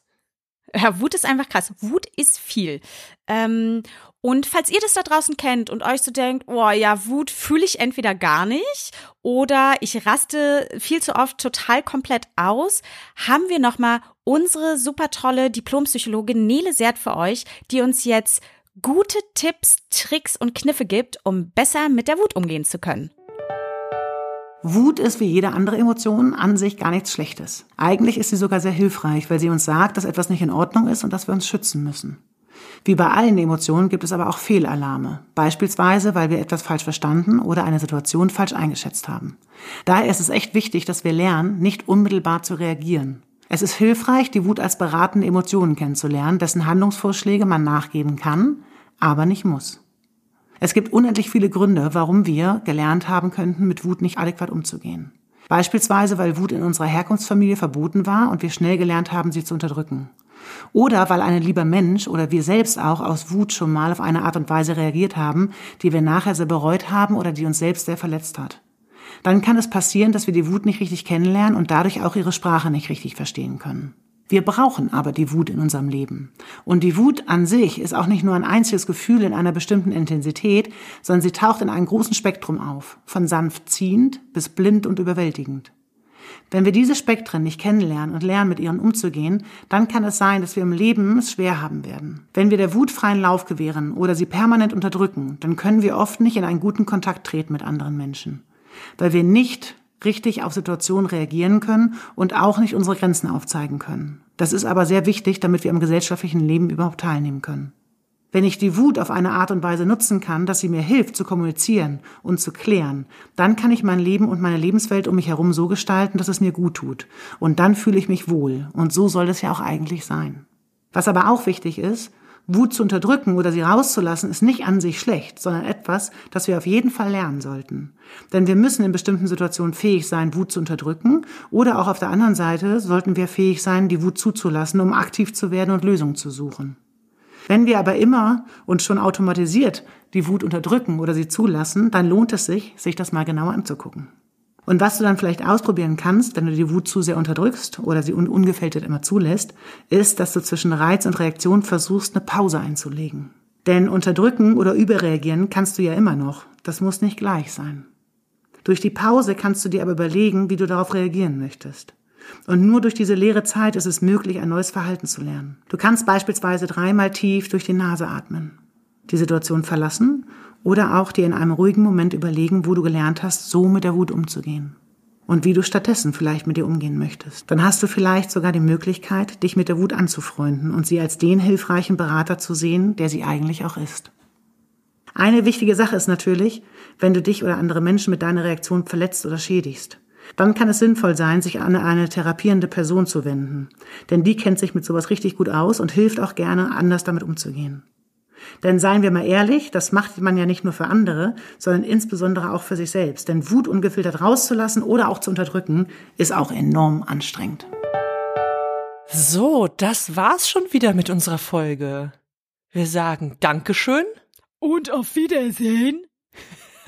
Ja, Wut ist einfach krass. Wut ist viel. Ähm, und falls ihr das da draußen kennt und euch so denkt, oh ja, Wut fühle ich entweder gar nicht oder ich raste viel zu oft total komplett aus, haben wir nochmal unsere super tolle Diplompsychologin Nele Sert für euch, die uns jetzt gute Tipps, Tricks und Kniffe gibt, um besser mit der Wut umgehen zu können. Wut ist wie jede andere Emotion an sich gar nichts Schlechtes. Eigentlich ist sie sogar sehr hilfreich, weil sie uns sagt, dass etwas nicht in Ordnung ist und dass wir uns schützen müssen. Wie bei allen Emotionen gibt es aber auch Fehlalarme. Beispielsweise, weil wir etwas falsch verstanden oder eine Situation falsch eingeschätzt haben. Daher ist es echt wichtig, dass wir lernen, nicht unmittelbar zu reagieren. Es ist hilfreich, die Wut als beratende Emotionen kennenzulernen, dessen Handlungsvorschläge man nachgeben kann, aber nicht muss. Es gibt unendlich viele Gründe, warum wir gelernt haben könnten, mit Wut nicht adäquat umzugehen. Beispielsweise, weil Wut in unserer Herkunftsfamilie verboten war und wir schnell gelernt haben, sie zu unterdrücken. Oder weil ein lieber Mensch oder wir selbst auch aus Wut schon mal auf eine Art und Weise reagiert haben, die wir nachher sehr bereut haben oder die uns selbst sehr verletzt hat. Dann kann es passieren, dass wir die Wut nicht richtig kennenlernen und dadurch auch ihre Sprache nicht richtig verstehen können. Wir brauchen aber die Wut in unserem Leben. Und die Wut an sich ist auch nicht nur ein einziges Gefühl in einer bestimmten Intensität, sondern sie taucht in einem großen Spektrum auf, von sanft ziehend bis blind und überwältigend. Wenn wir diese Spektren nicht kennenlernen und lernen, mit ihren umzugehen, dann kann es sein, dass wir im Leben es schwer haben werden. Wenn wir der Wut freien Lauf gewähren oder sie permanent unterdrücken, dann können wir oft nicht in einen guten Kontakt treten mit anderen Menschen, weil wir nicht richtig auf Situationen reagieren können und auch nicht unsere Grenzen aufzeigen können. Das ist aber sehr wichtig, damit wir am gesellschaftlichen Leben überhaupt teilnehmen können. Wenn ich die Wut auf eine Art und Weise nutzen kann, dass sie mir hilft zu kommunizieren und zu klären, dann kann ich mein Leben und meine Lebenswelt um mich herum so gestalten, dass es mir gut tut. Und dann fühle ich mich wohl. Und so soll es ja auch eigentlich sein. Was aber auch wichtig ist, Wut zu unterdrücken oder sie rauszulassen, ist nicht an sich schlecht, sondern etwas, das wir auf jeden Fall lernen sollten. Denn wir müssen in bestimmten Situationen fähig sein, Wut zu unterdrücken oder auch auf der anderen Seite sollten wir fähig sein, die Wut zuzulassen, um aktiv zu werden und Lösungen zu suchen. Wenn wir aber immer und schon automatisiert die Wut unterdrücken oder sie zulassen, dann lohnt es sich, sich das mal genauer anzugucken. Und was du dann vielleicht ausprobieren kannst, wenn du die Wut zu sehr unterdrückst oder sie un ungefiltert immer zulässt, ist, dass du zwischen Reiz und Reaktion versuchst, eine Pause einzulegen. Denn unterdrücken oder überreagieren kannst du ja immer noch. Das muss nicht gleich sein. Durch die Pause kannst du dir aber überlegen, wie du darauf reagieren möchtest. Und nur durch diese leere Zeit ist es möglich, ein neues Verhalten zu lernen. Du kannst beispielsweise dreimal tief durch die Nase atmen, die Situation verlassen oder auch dir in einem ruhigen Moment überlegen, wo du gelernt hast, so mit der Wut umzugehen. Und wie du stattdessen vielleicht mit ihr umgehen möchtest. Dann hast du vielleicht sogar die Möglichkeit, dich mit der Wut anzufreunden und sie als den hilfreichen Berater zu sehen, der sie eigentlich auch ist. Eine wichtige Sache ist natürlich, wenn du dich oder andere Menschen mit deiner Reaktion verletzt oder schädigst. Dann kann es sinnvoll sein, sich an eine therapierende Person zu wenden. Denn die kennt sich mit sowas richtig gut aus und hilft auch gerne, anders damit umzugehen. Denn seien wir mal ehrlich, das macht man ja nicht nur für andere, sondern insbesondere auch für sich selbst. Denn Wut ungefiltert rauszulassen oder auch zu unterdrücken, ist auch enorm anstrengend. So, das war's schon wieder mit unserer Folge. Wir sagen Dankeschön. Und auf Wiedersehen.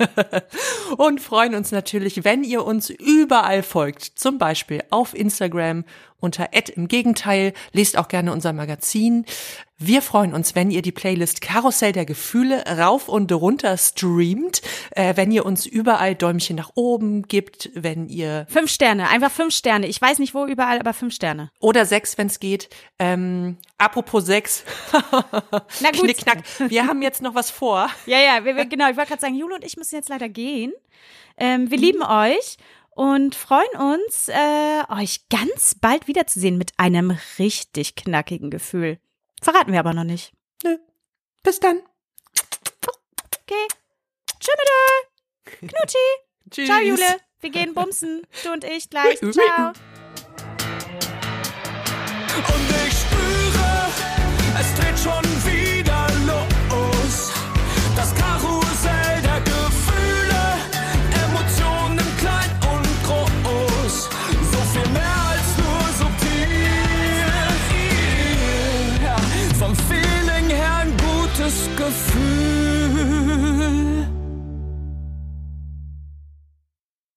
und freuen uns natürlich, wenn ihr uns überall folgt, zum Beispiel auf Instagram unter Ad im Gegenteil, lest auch gerne unser Magazin. Wir freuen uns, wenn ihr die Playlist Karussell der Gefühle rauf und runter streamt, äh, wenn ihr uns überall Däumchen nach oben gibt, wenn ihr fünf Sterne, einfach fünf Sterne. Ich weiß nicht wo überall, aber fünf Sterne oder sechs, wenn es geht. Ähm, apropos sechs, na gut, Knickknack. Wir haben jetzt noch was vor. Ja, ja, wir, wir, genau. Ich wollte gerade sagen, Jule und ich müssen jetzt leider gehen. Ähm, wir lieben euch und freuen uns, äh, euch ganz bald wiederzusehen mit einem richtig knackigen Gefühl. Verraten wir aber noch nicht. Nö. Bis dann. Okay. Tschüss Knutschi. Tschüss. Ciao, Jule. Wir gehen bumsen. Du und ich gleich. Ciao. Und ich spüre, es dreht schon wieder